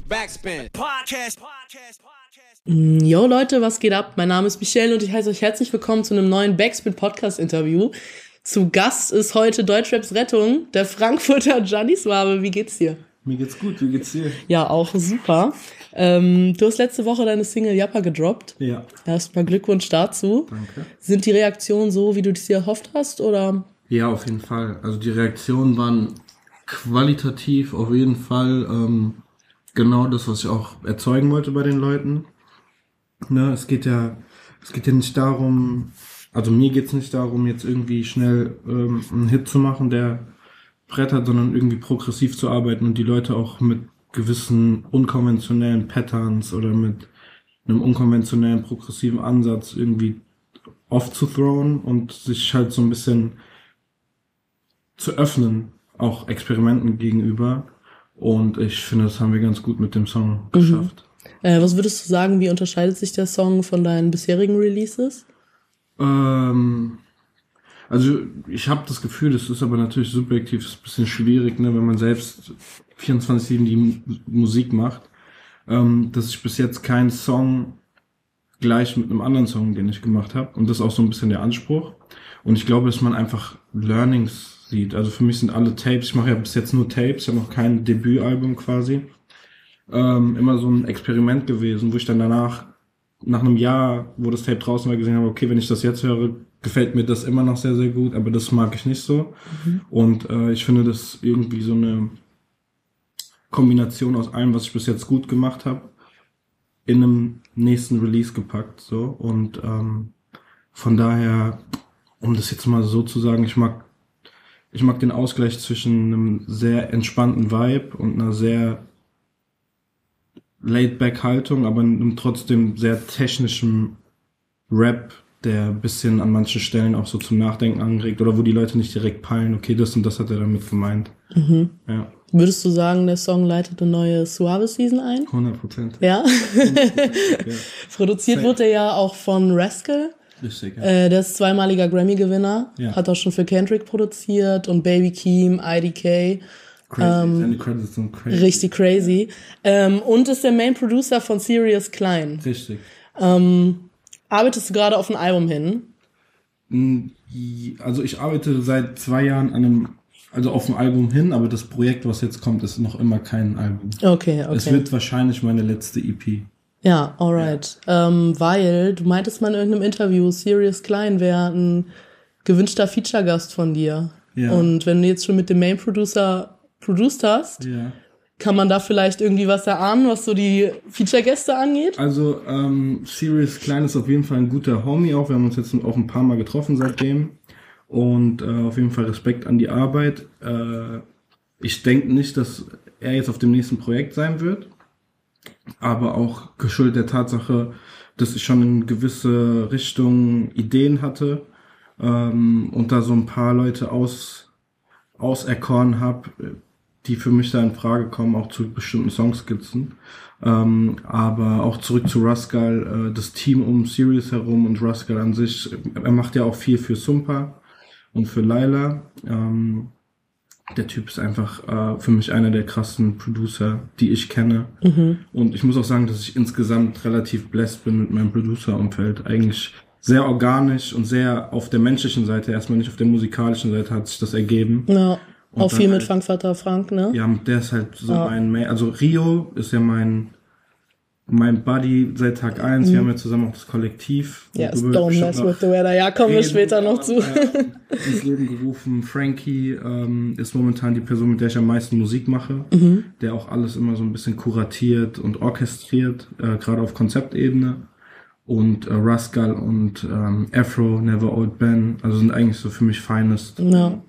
Backspin. Podcast. Mm, Yo Leute, was geht ab? Mein Name ist Michelle und ich heiße euch herzlich willkommen zu einem neuen Backspin Podcast Interview. Zu Gast ist heute Deutschraps Rettung, der Frankfurter Gianni Swabe. Wie geht's dir? Mir geht's gut, wie geht's dir? Ja, auch super. Ähm, du hast letzte Woche deine Single Jappa gedroppt. Ja. Erstmal Glückwunsch dazu. Danke. Sind die Reaktionen so, wie du es dir erhofft hast, oder? Ja, auf jeden Fall. Also die Reaktionen waren qualitativ auf jeden Fall ähm, genau das, was ich auch erzeugen wollte bei den Leuten. Ne, es geht ja, es geht ja nicht darum, also mir geht's nicht darum, jetzt irgendwie schnell ähm, einen Hit zu machen, der brettert, sondern irgendwie progressiv zu arbeiten und die Leute auch mit gewissen unkonventionellen Patterns oder mit einem unkonventionellen progressiven Ansatz irgendwie aufzuthrowen und sich halt so ein bisschen zu öffnen, auch Experimenten gegenüber. Und ich finde, das haben wir ganz gut mit dem Song geschafft. Äh, was würdest du sagen, wie unterscheidet sich der Song von deinen bisherigen Releases? Ähm, also ich habe das Gefühl, das ist aber natürlich subjektiv, ist ein bisschen schwierig, ne, wenn man selbst 24-7 die M- Musik macht, ähm, dass ich bis jetzt keinen Song gleich mit einem anderen Song, den ich gemacht habe. Und das ist auch so ein bisschen der Anspruch. Und ich glaube, dass man einfach Learnings sieht. Also für mich sind alle Tapes, ich mache ja bis jetzt nur Tapes, ich habe noch kein Debütalbum quasi. Ähm, immer so ein Experiment gewesen, wo ich dann danach, nach einem Jahr, wo das Tape draußen war, gesehen habe, okay, wenn ich das jetzt höre, gefällt mir das immer noch sehr, sehr gut, aber das mag ich nicht so. Und äh, ich finde das irgendwie so eine Kombination aus allem, was ich bis jetzt gut gemacht habe, in einem nächsten Release gepackt. So. Und ähm, von daher, um das jetzt mal so zu sagen, ich mag, ich mag den Ausgleich zwischen einem sehr entspannten Vibe und einer sehr laid-back-Haltung, aber einem trotzdem sehr technischen Rap, der ein bisschen an manchen Stellen auch so zum Nachdenken anregt oder wo die Leute nicht direkt peilen, okay, das und das hat er damit gemeint. Ja, Würdest du sagen, der Song leitet eine neue Suave Season ein? 100 Prozent. Ja. ja. Produziert wurde er ja auch von Rascal. Richtig, ja. Äh, der ist zweimaliger Grammy-Gewinner. Ja. Hat auch schon für Kendrick produziert und Baby Keem, IDK. Crazy. Sind crazy. Richtig crazy. Ähm, und ist der Main Producer von Sirius Klein. Richtig. Arbeitest du gerade auf ein Album hin? Mm, Also ich arbeite seit zwei Jahren an einem, also auf dem Album hin, aber das Projekt, was jetzt kommt, ist noch immer kein Album. Okay, okay. Es wird wahrscheinlich meine letzte EP. Ja, alright. Ähm, weil du meintest mal in irgendeinem Interview, Sirius Klein wäre ein gewünschter Feature-Gast von dir. Ja. Und wenn du jetzt schon mit dem Main-Producer produced hast, Ja. kann man da vielleicht irgendwie was erahnen, was so die Feature-Gäste angeht? Also, ähm, Sirius Klein ist auf jeden Fall ein guter Homie auch. Wir haben uns jetzt auch ein paar Mal getroffen seitdem. Und äh, auf jeden Fall Respekt an die Arbeit. Äh, ich denke nicht, dass er jetzt auf dem nächsten Projekt sein wird. Aber auch geschuldet der Tatsache, dass ich schon in gewisse Richtungen Ideen hatte ähm, und da so ein paar Leute aus, auserkoren habe, die für mich da in Frage kommen, auch zu bestimmten Songskizzen. Ähm, aber auch zurück zu Rascal, äh, das Team um Sirius herum und Rascal an sich, er macht ja auch viel für Sumpa und für Laila. Ähm, der Typ ist einfach äh, für mich einer der krassen Producer, die ich kenne. Und ich muss auch sagen, dass ich insgesamt relativ blessed bin mit meinem Producer-Umfeld. Eigentlich sehr organisch und sehr auf der menschlichen Seite, erstmal nicht auf der musikalischen Seite hat sich das ergeben. Ja, Und auch viel mit halt- Funkvater Frank, ne? Ja, der ist halt so mein, Ma- also Rio ist ja mein, mein Buddy seit Tag eins. Wir haben ja zusammen auch das Kollektiv. Ja, yes, don't mess with the weather. Ja, kommen wir später noch zu. Ja, ins Leben gerufen. Frankie ähm, ist momentan die Person, mit der ich am meisten Musik mache, Mhm. der auch alles immer so ein bisschen kuratiert und orchestriert, äh, gerade auf Konzeptebene. Und äh, Rascal und ähm, Afro, Never Old Ben, also sind eigentlich so für mich Finest Ja.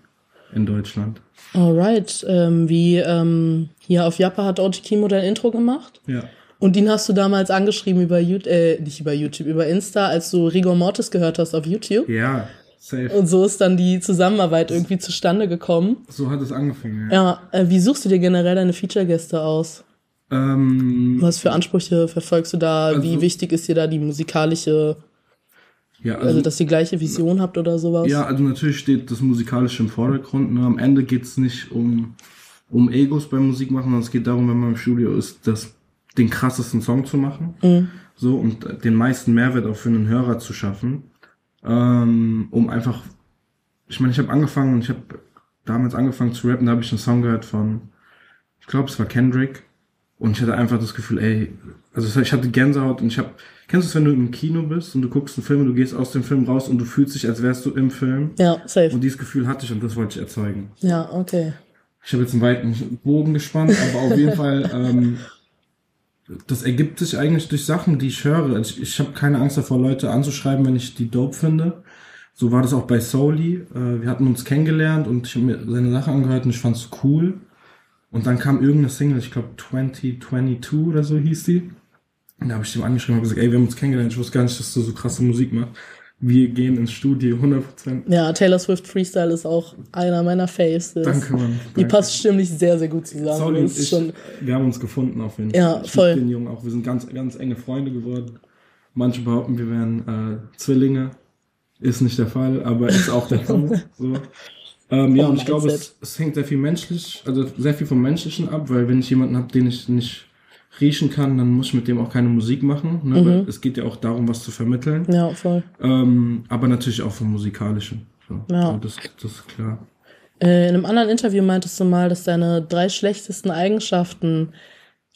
in Deutschland. Alright. Ähm, wie ähm, hier auf Jappa hat OG Kimo dein Intro gemacht. Ja. Und den hast du damals angeschrieben über YouTube, äh, nicht über YouTube, über Insta, als du Rigor Mortis gehört hast auf YouTube. Ja, safe. Und so ist dann die Zusammenarbeit irgendwie zustande gekommen. So hat es angefangen. Ja. Ja, äh, wie suchst du dir generell deine Feature-Gäste aus? Ähm, Was für Ansprüche verfolgst du da? wie Also- wichtig ist dir da die musikalische, ja, also, also, dass ihr gleiche Vision habt oder sowas? ja, also natürlich steht das Musikalische im Vordergrund. Nur am Ende geht's nicht um um Egos beim Musik machen, sondern es geht darum, wenn man im Studio ist, das, den krassesten Song zu machen. Mhm. So, und den meisten Mehrwert auch für einen Hörer zu schaffen. Ähm, um einfach, ich meine, ich habe angefangen, ich habe damals angefangen zu rappen, da habe ich einen Song gehört von, ich glaube, es war Kendrick. Und ich hatte einfach das Gefühl, ey, also ich hatte Gänsehaut und ich habe, kennst du es, wenn du im Kino bist und du guckst einen Film und du gehst aus dem Film raus und du fühlst dich, als wärst du im Film. Ja, safe. Und dieses Gefühl hatte ich und das wollte ich erzeugen. Ja, okay. Ich habe jetzt einen weiten Bogen gespannt, aber auf jeden Fall, ähm, das ergibt sich eigentlich durch Sachen, die ich höre. Also ich, ich habe keine Angst davor, Leute anzuschreiben, wenn ich die dope finde. So war das auch bei Soli. Äh, wir hatten uns kennengelernt und ich habe mir seine Sache angehört und ich fand's cool. Und dann kam irgendeine Single, ich glaube 2022 oder so hieß die. Und da habe ich dem angeschrieben und gesagt, ey, wir haben uns kennengelernt, ich wusste gar nicht, dass du so krasse Musik machst. Wir gehen ins Studio, 100%. Ja, Taylor Swift Freestyle ist auch einer meiner Faves. Das- Danke, Mann. Die Danke. passt stimmlich sehr, sehr gut zusammen. Sorry, ich, schon, wir haben uns gefunden auf jeden Ja, Ich voll. den Jungen auch. Wir sind ganz, ganz enge Freunde geworden. Manche behaupten, wir wären äh, Zwillinge. Ist nicht der Fall, aber ist auch der Fall. So. Ähm, ja, und ich glaube, es, es hängt sehr viel menschlich, also sehr viel vom Menschlichen ab, weil wenn ich jemanden habe, den ich nicht riechen kann, dann muss ich mit dem auch keine Musik machen. Ne? Mhm. Es geht ja auch darum, was zu vermitteln. ja, voll. Ähm, aber natürlich auch vom Musikalischen. So. Ja. So, das, das ist klar. Äh, in einem anderen Interview meintest du mal, dass deine drei schlechtesten Eigenschaften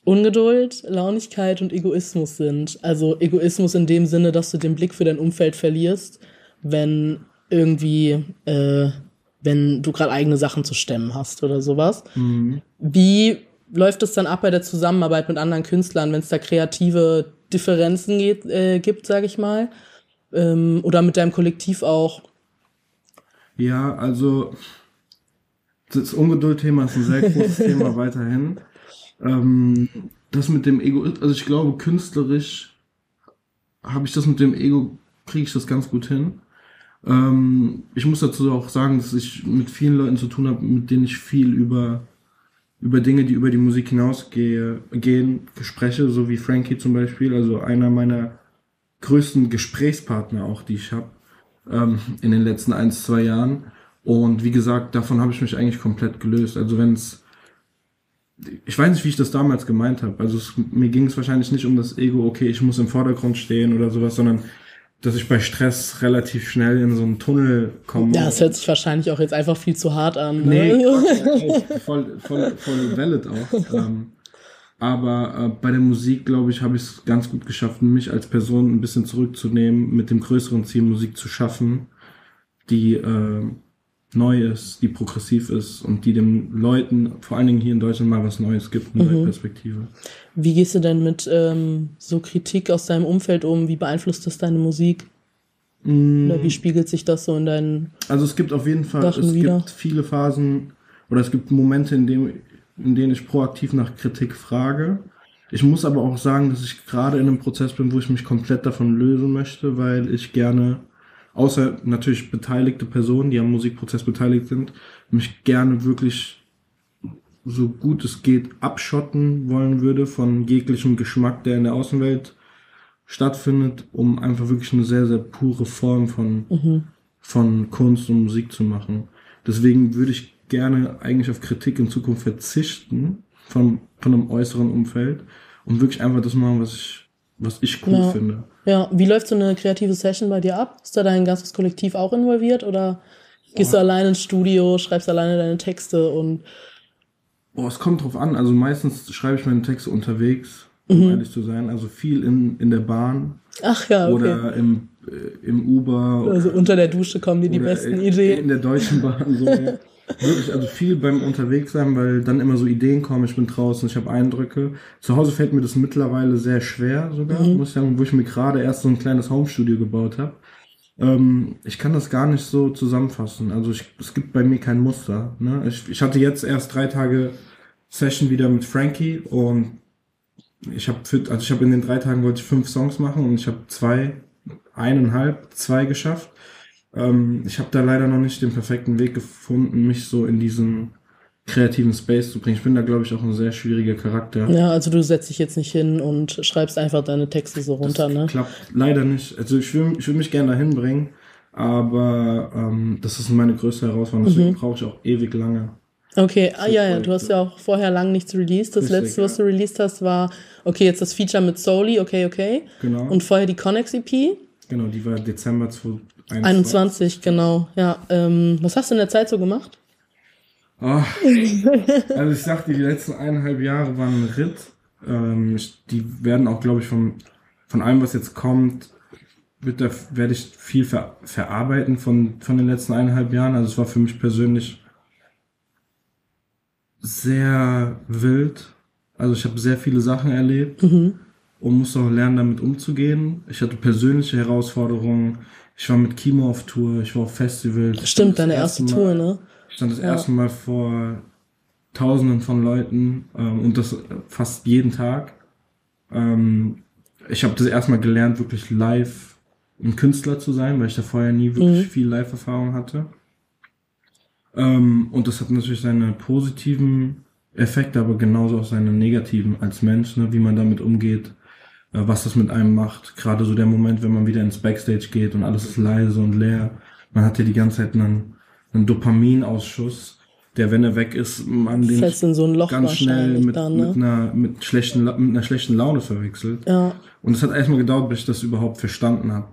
Ungeduld, Launigkeit und Egoismus sind. Also Egoismus in dem Sinne, dass du den Blick für dein Umfeld verlierst, wenn irgendwie, äh, wenn du gerade eigene Sachen zu stemmen hast oder sowas. Mhm. Wie läuft es dann ab bei der Zusammenarbeit mit anderen Künstlern, wenn es da kreative Differenzen geht, äh, gibt, sage ich mal? Ähm, oder mit deinem Kollektiv auch? Ja, also das Ungeduld-Thema ist ein sehr großes Thema weiterhin. Ähm, das mit dem Ego, also ich glaube, künstlerisch habe ich das mit dem Ego, kriege ich das ganz gut hin. Ähm, ich muss dazu auch sagen, dass ich mit vielen Leuten zu tun habe, mit denen ich viel über über Dinge, die über die Musik hinausgehe, gehen, spreche, so wie Frankie zum Beispiel, also einer meiner größten Gesprächspartner auch, die ich habe ähm, in den letzten ein, zwei Jahren. Und wie gesagt, davon habe ich mich eigentlich komplett gelöst. Also wenn es, ich weiß nicht, wie ich das damals gemeint habe. Also es, mir ging es wahrscheinlich nicht um das Ego, okay, ich muss im Vordergrund stehen oder sowas, sondern dass ich bei Stress relativ schnell in so einen Tunnel komme. Ja, es hört sich wahrscheinlich auch jetzt einfach viel zu hart an. Nee, Ne? Quatsch, ey, voll, voll, voll valid auch. Ähm, aber äh, bei der Musik, glaube ich, habe ich es ganz gut geschafft, mich als Person ein bisschen zurückzunehmen, mit dem größeren Ziel, Musik zu schaffen, die äh, neu ist, die progressiv ist und die den Leuten, vor allen Dingen hier in Deutschland, mal was Neues gibt, eine neue Perspektive. Wie gehst du denn mit ähm, so Kritik aus deinem Umfeld um? Wie beeinflusst das deine Musik? Oder wie spiegelt sich das so in deinen... Also es gibt auf jeden Fall, Sachen es wieder. gibt viele Phasen oder es gibt Momente, in, dem, in denen ich proaktiv nach Kritik frage. Ich muss aber auch sagen, dass ich gerade in einem Prozess bin, wo ich mich komplett davon lösen möchte, weil ich gerne, außer natürlich beteiligte Personen, die am Musikprozess beteiligt sind, mich gerne wirklich so gut es geht abschotten wollen würde von jeglichem Geschmack, der in der Außenwelt stattfindet, um einfach wirklich eine sehr, sehr pure Form von, von Kunst und Musik zu machen. Deswegen würde ich gerne eigentlich auf Kritik in Zukunft verzichten von, von einem äußeren Umfeld und wirklich einfach das machen, was ich, was ich cool Ja. finde. Ja, wie läuft so eine kreative Session bei dir ab? Ist da dein ganzes Kollektiv auch involviert oder gehst du alleine ins Studio, schreibst alleine deine Texte und Boah, es kommt drauf an. Also meistens schreibe ich meine Texte unterwegs, um ehrlich zu sein. Also viel in, in der Bahn ach ja, okay. oder im, im Uber also unter der Dusche kommen dir die besten in, Ideen. In der Deutschen Bahn. So, ja. Wirklich, also viel beim Unterwegssein, weil dann immer so Ideen kommen, ich bin draußen, ich habe Eindrücke. Zu Hause fällt mir das mittlerweile sehr schwer sogar, muss ich sagen, wo ich mir gerade erst so ein kleines Homestudio gebaut habe. Ähm, ich kann das gar nicht so zusammenfassen. Also ich, es gibt bei mir kein Muster. Ne? Ich, ich hatte jetzt erst drei Tage Session wieder mit Frankie und ich habe also ich habe in den drei Tagen wollte ich fünf Songs machen und ich habe zwei, eineinhalb, zwei geschafft. Ähm, ich habe da leider noch nicht den perfekten Weg gefunden, mich so in diesen kreativen Space zu bringen. Ich bin da, glaube ich, auch ein sehr schwieriger Charakter. Ja, also du setzt dich jetzt nicht hin und schreibst einfach deine Texte so runter, ne? Klappt leider nicht. Also ich will, ich will mich gerne dahin bringen, aber ähm, das ist meine größte Herausforderung. Deswegen brauche ich auch ewig lange. Okay, ah ja, ja, du hast ja auch vorher lang nichts released. Das Richtig, letzte, was du released hast, war, okay, jetzt das Feature mit Soli, okay, okay. Genau. Und vorher die Connex EP. Genau, die war Dezember 2021. 21, genau, ja. Ähm, was hast du in der Zeit so gemacht? Ah, also ich sag dir, die letzten eineinhalb Jahre waren ein Ritt. Ähm, die werden auch, glaube ich, von, von allem, was jetzt kommt, wird da, werde ich viel ver, verarbeiten von, von den letzten eineinhalb Jahren. Also es war für mich persönlich sehr wild. Also ich habe sehr viele Sachen erlebt und musste auch lernen, damit umzugehen. Ich hatte persönliche Herausforderungen. Ich war mit Kimo auf Tour, ich war auf Festivals. Stimmt, deine erste Mal- Tour, ne? ich stand das erste Mal vor Tausenden von Leuten ähm, und das fast jeden Tag. Ähm, ich habe das erstmal gelernt, wirklich live ein Künstler zu sein, weil ich da vorher nie wirklich viel Live-Erfahrung hatte. Ähm, und das hat natürlich seine positiven Effekte, aber genauso auch seine negativen als Mensch, ne, wie man damit umgeht, äh, was das mit einem macht. Gerade so der Moment, wenn man wieder ins Backstage geht und alles ist leise und leer. Man hat ja die ganze Zeit einen, einen Dopaminausschuss, der, wenn er weg ist, man den so ganz schnell mit, dann, mit, ne? einer, mit, schlechten, mit einer schlechten Laune verwechselt. Ja, Und es hat erstmal gedauert, bis ich das überhaupt verstanden habe.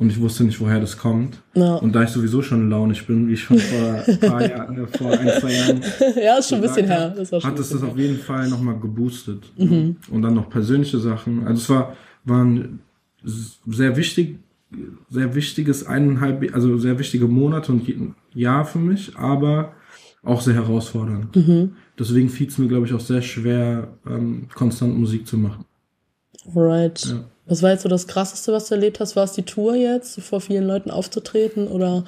Und ich wusste nicht, woher das kommt. Ja. Und da ich sowieso schon launig bin, wie ich schon vor ein paar Jahren, äh, vor ein, zwei Jahren ja, ist schon ein bisschen her. hat es das auf jeden Fall nochmal geboostet. Mhm. Und dann noch persönliche Sachen. Also es war, ein sehr wichtig, sehr wichtiges eineinhalb, also sehr wichtige Monate und Jahr für mich, aber auch sehr herausfordernd. Mhm. Deswegen fiel es mir, glaube ich, auch sehr schwer, ähm, konstant Musik zu machen. Right. Ja. Was war jetzt so das Krasseste, was du erlebt hast? War es die Tour jetzt, vor vielen Leuten aufzutreten? Oder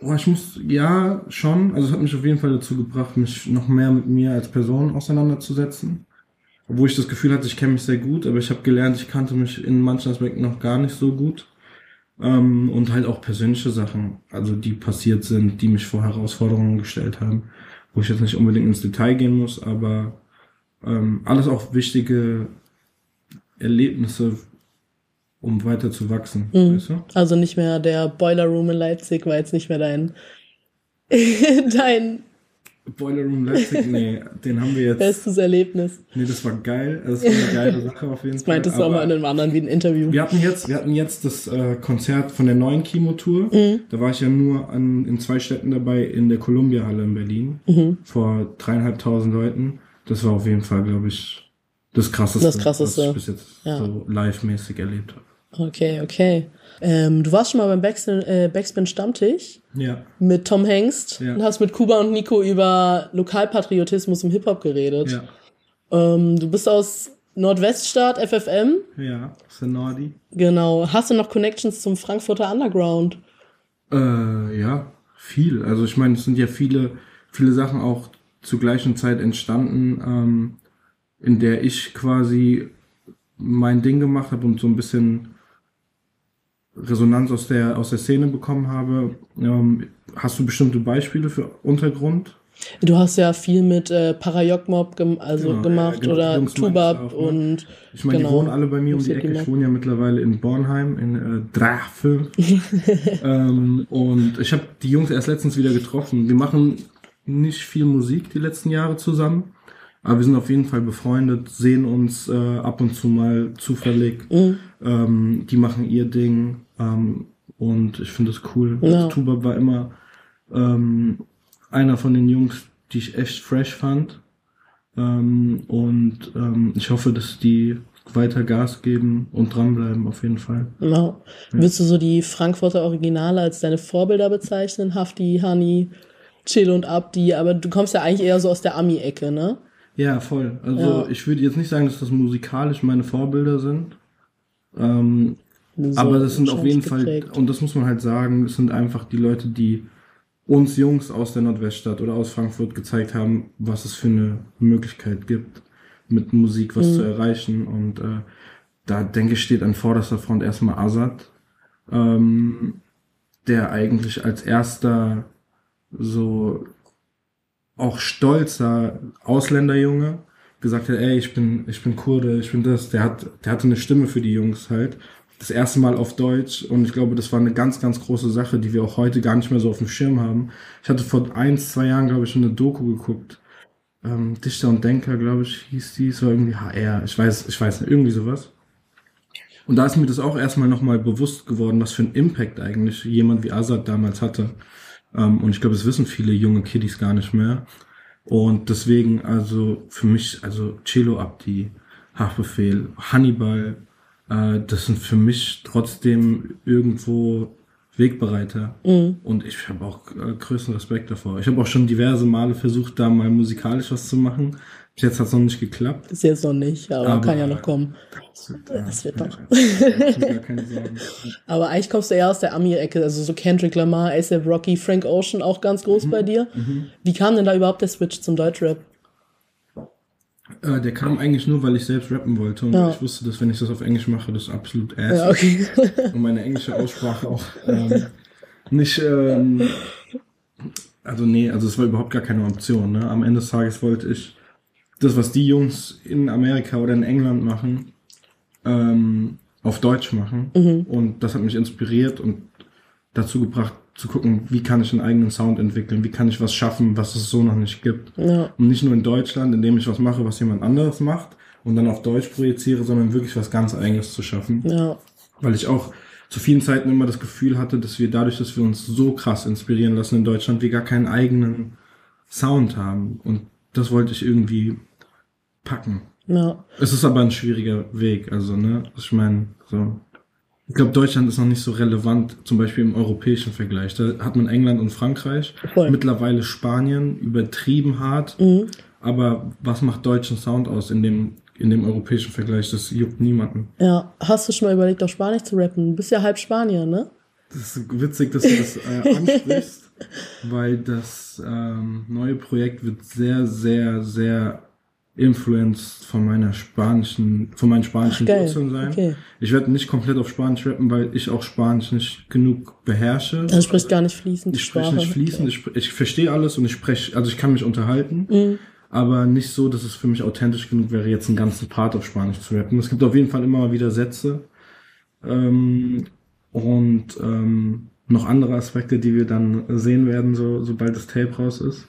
Boah, ich muss, ja, schon. Also es hat mich auf jeden Fall dazu gebracht, mich noch mehr mit mir als Person auseinanderzusetzen. Obwohl ich das Gefühl hatte, ich kenne mich sehr gut, aber ich habe gelernt, ich kannte mich in manchen Aspekten noch gar nicht so gut. Ähm, und halt auch persönliche Sachen, also die passiert sind, die mich vor Herausforderungen gestellt haben, wo ich jetzt nicht unbedingt ins Detail gehen muss, aber ähm, alles auch wichtige Erlebnisse, um weiter zu wachsen. Weißt du? also nicht mehr der Boiler Room in Leipzig war jetzt nicht mehr dein dein Boiler Room Leipzig, nee, den haben wir jetzt. bestes Erlebnis. Nee, das war geil. Das war eine geile Sache auf jeden Das Fall. meintest du auch mal in einem anderen wie ein Interview. wir hatten jetzt, wir hatten jetzt das äh, Konzert von der neuen Chemo-Tour. Mhm. Da war ich ja nur an, in zwei Städten dabei, in der Columbia-Halle in Berlin. Mhm. Vor dreieinhalbtausend Leuten. Das war auf jeden Fall, glaube ich, das krasseste, Das Krasseste. was ich bis jetzt Ja. so live-mäßig erlebt habe. Okay, okay. Ähm, du warst schon mal beim Backspin, äh, Backspin Stammtisch Ja. mit Tom Hengst Ja. und hast mit Kuba und Nico über Lokalpatriotismus im Hip-Hop geredet. Ja. Ähm, du bist aus Nordweststaat, FFM. Ja. Senordi. Genau. Hast du noch Connections zum Frankfurter Underground? Äh, ja, viel. Also ich meine, es sind ja viele, viele Sachen auch zur gleichen Zeit entstanden, ähm, in der ich quasi mein Ding gemacht habe und so ein bisschen Resonanz aus der aus der Szene bekommen habe. Ähm, hast du bestimmte Beispiele für Untergrund? Du hast ja viel mit äh, Parajok Mob gem also Genau, gemacht ja, genau, oder Tubab auch, ne? und Ich meine, Genau. die wohnen alle bei mir um die Ecke. Mob. Ich wohne ja mittlerweile in Bornheim, in äh, Drachfeld. ähm, und ich habe die Jungs erst letztens wieder getroffen. Wir machen nicht viel Musik die letzten Jahre zusammen, aber wir sind auf jeden Fall befreundet, sehen uns äh, ab und zu mal zufällig. Mhm. Ähm, die machen ihr Ding ähm, und ich finde das cool. Ja. Tuba war immer ähm, einer von den Jungs, die ich echt fresh fand. Ähm, und ähm, ich hoffe, dass die weiter Gas geben und dranbleiben, auf jeden Fall. Genau. Würdest du so die Frankfurter Originale als deine Vorbilder bezeichnen? Hafti, Hani, Chill und Abdi, aber du kommst ja eigentlich eher so aus der Ami-Ecke, ne? Ja, voll. Also Ja. ich würde jetzt nicht sagen, dass das musikalisch meine Vorbilder sind. Ähm, So aber das sind auf jeden Fall, geprägt. und das muss man halt sagen, das sind einfach die Leute, die uns Jungs aus der Nordweststadt oder aus Frankfurt gezeigt haben, was es für eine Möglichkeit gibt, mit Musik was Mhm. zu erreichen. Und äh, da denke ich, steht an vorderster Front erstmal Azad, ähm, der eigentlich als erster so auch stolzer Ausländerjunge gesagt hat, ey, ich bin, ich bin Kurde, ich bin das. Der hat, der hatte eine Stimme für die Jungs halt, das erste Mal auf Deutsch und ich glaube, das war eine ganz, ganz große Sache, die wir auch heute gar nicht mehr so auf dem Schirm haben. Ich hatte vor ein, zwei Jahren, glaube ich, schon eine Doku geguckt. Ähm, Dichter und Denker, glaube ich, hieß die, so irgendwie HR, ich weiß, ich weiß nicht, irgendwie sowas. Und da ist mir das auch erstmal nochmal bewusst geworden, was für ein Impact eigentlich jemand wie Azad damals hatte. Ähm, und ich glaube, das wissen viele junge Kiddies gar nicht mehr. Und deswegen, also für mich, also Cello Abdi, Haftbefehl, Hannibal, äh, das sind für mich trotzdem irgendwo Wegbereiter. Mhm. Und ich habe auch äh, größten Respekt davor. Ich habe auch schon diverse Male versucht, da mal musikalisch was zu machen. Bis jetzt hat es noch nicht geklappt. Bis jetzt noch nicht, aber, aber kann ja noch kommen. Das wird, das wird noch. aber eigentlich kommst du eher aus der Ami-Ecke, also so Kendrick Lamar, ASAP Rocky, Frank Ocean auch ganz groß mhm. bei dir. Mhm. Wie kam denn da überhaupt der Switch zum Deutschrap? Äh, der kam eigentlich nur, weil ich selbst rappen wollte und ja. ich wusste, dass wenn ich das auf Englisch mache, das absolut ass ja, okay. und meine englische Aussprache auch ähm, nicht, ähm, also nee, also es war überhaupt gar keine Option. Ne? Am Ende des Tages wollte ich das, was die Jungs in Amerika oder in England machen, ähm, auf Deutsch machen mhm. und das hat mich inspiriert und dazu gebracht, zu gucken, wie kann ich einen eigenen Sound entwickeln, wie kann ich was schaffen, was es so noch nicht gibt. Ja. Und nicht nur in Deutschland, indem ich was mache, was jemand anderes macht und dann auf Deutsch projiziere, sondern wirklich was ganz eigenes zu schaffen. Ja. Weil ich auch zu vielen Zeiten immer das Gefühl hatte, dass wir dadurch, dass wir uns so krass inspirieren lassen in Deutschland, wir gar keinen eigenen Sound haben. Und das wollte ich irgendwie packen. Ja. Es ist aber ein schwieriger Weg, also, ne, ich meine, so, ich glaube, Deutschland ist noch nicht so relevant, zum Beispiel im europäischen Vergleich. Da hat man England und Frankreich, Voll. mittlerweile Spanien, übertrieben hart. Mhm. Aber was macht deutschen Sound aus in dem, in dem europäischen Vergleich? Das juckt niemanden. Ja, hast du schon mal überlegt, auf Spanisch zu rappen? Du bist ja halb Spanier, ne? Das ist witzig, dass du das äh, ansprichst, weil das ähm, neue Projekt wird sehr, sehr, sehr influenced von meiner spanischen, von meinen spanischen Ach, Wurzeln sein. Okay. Ich werde nicht komplett auf Spanisch rappen, weil ich auch Spanisch nicht genug beherrsche. Also sprichst gar nicht fließend. Ich spreche nicht fließend. Okay. Ich, ich verstehe alles und ich spreche, also ich kann mich unterhalten, mhm. aber nicht so, dass es für mich authentisch genug wäre, jetzt einen ganzen Part auf Spanisch zu rappen. Es gibt auf jeden Fall immer mal wieder Sätze ähm, und ähm, noch andere Aspekte, die wir dann sehen werden, so sobald das Tape raus ist.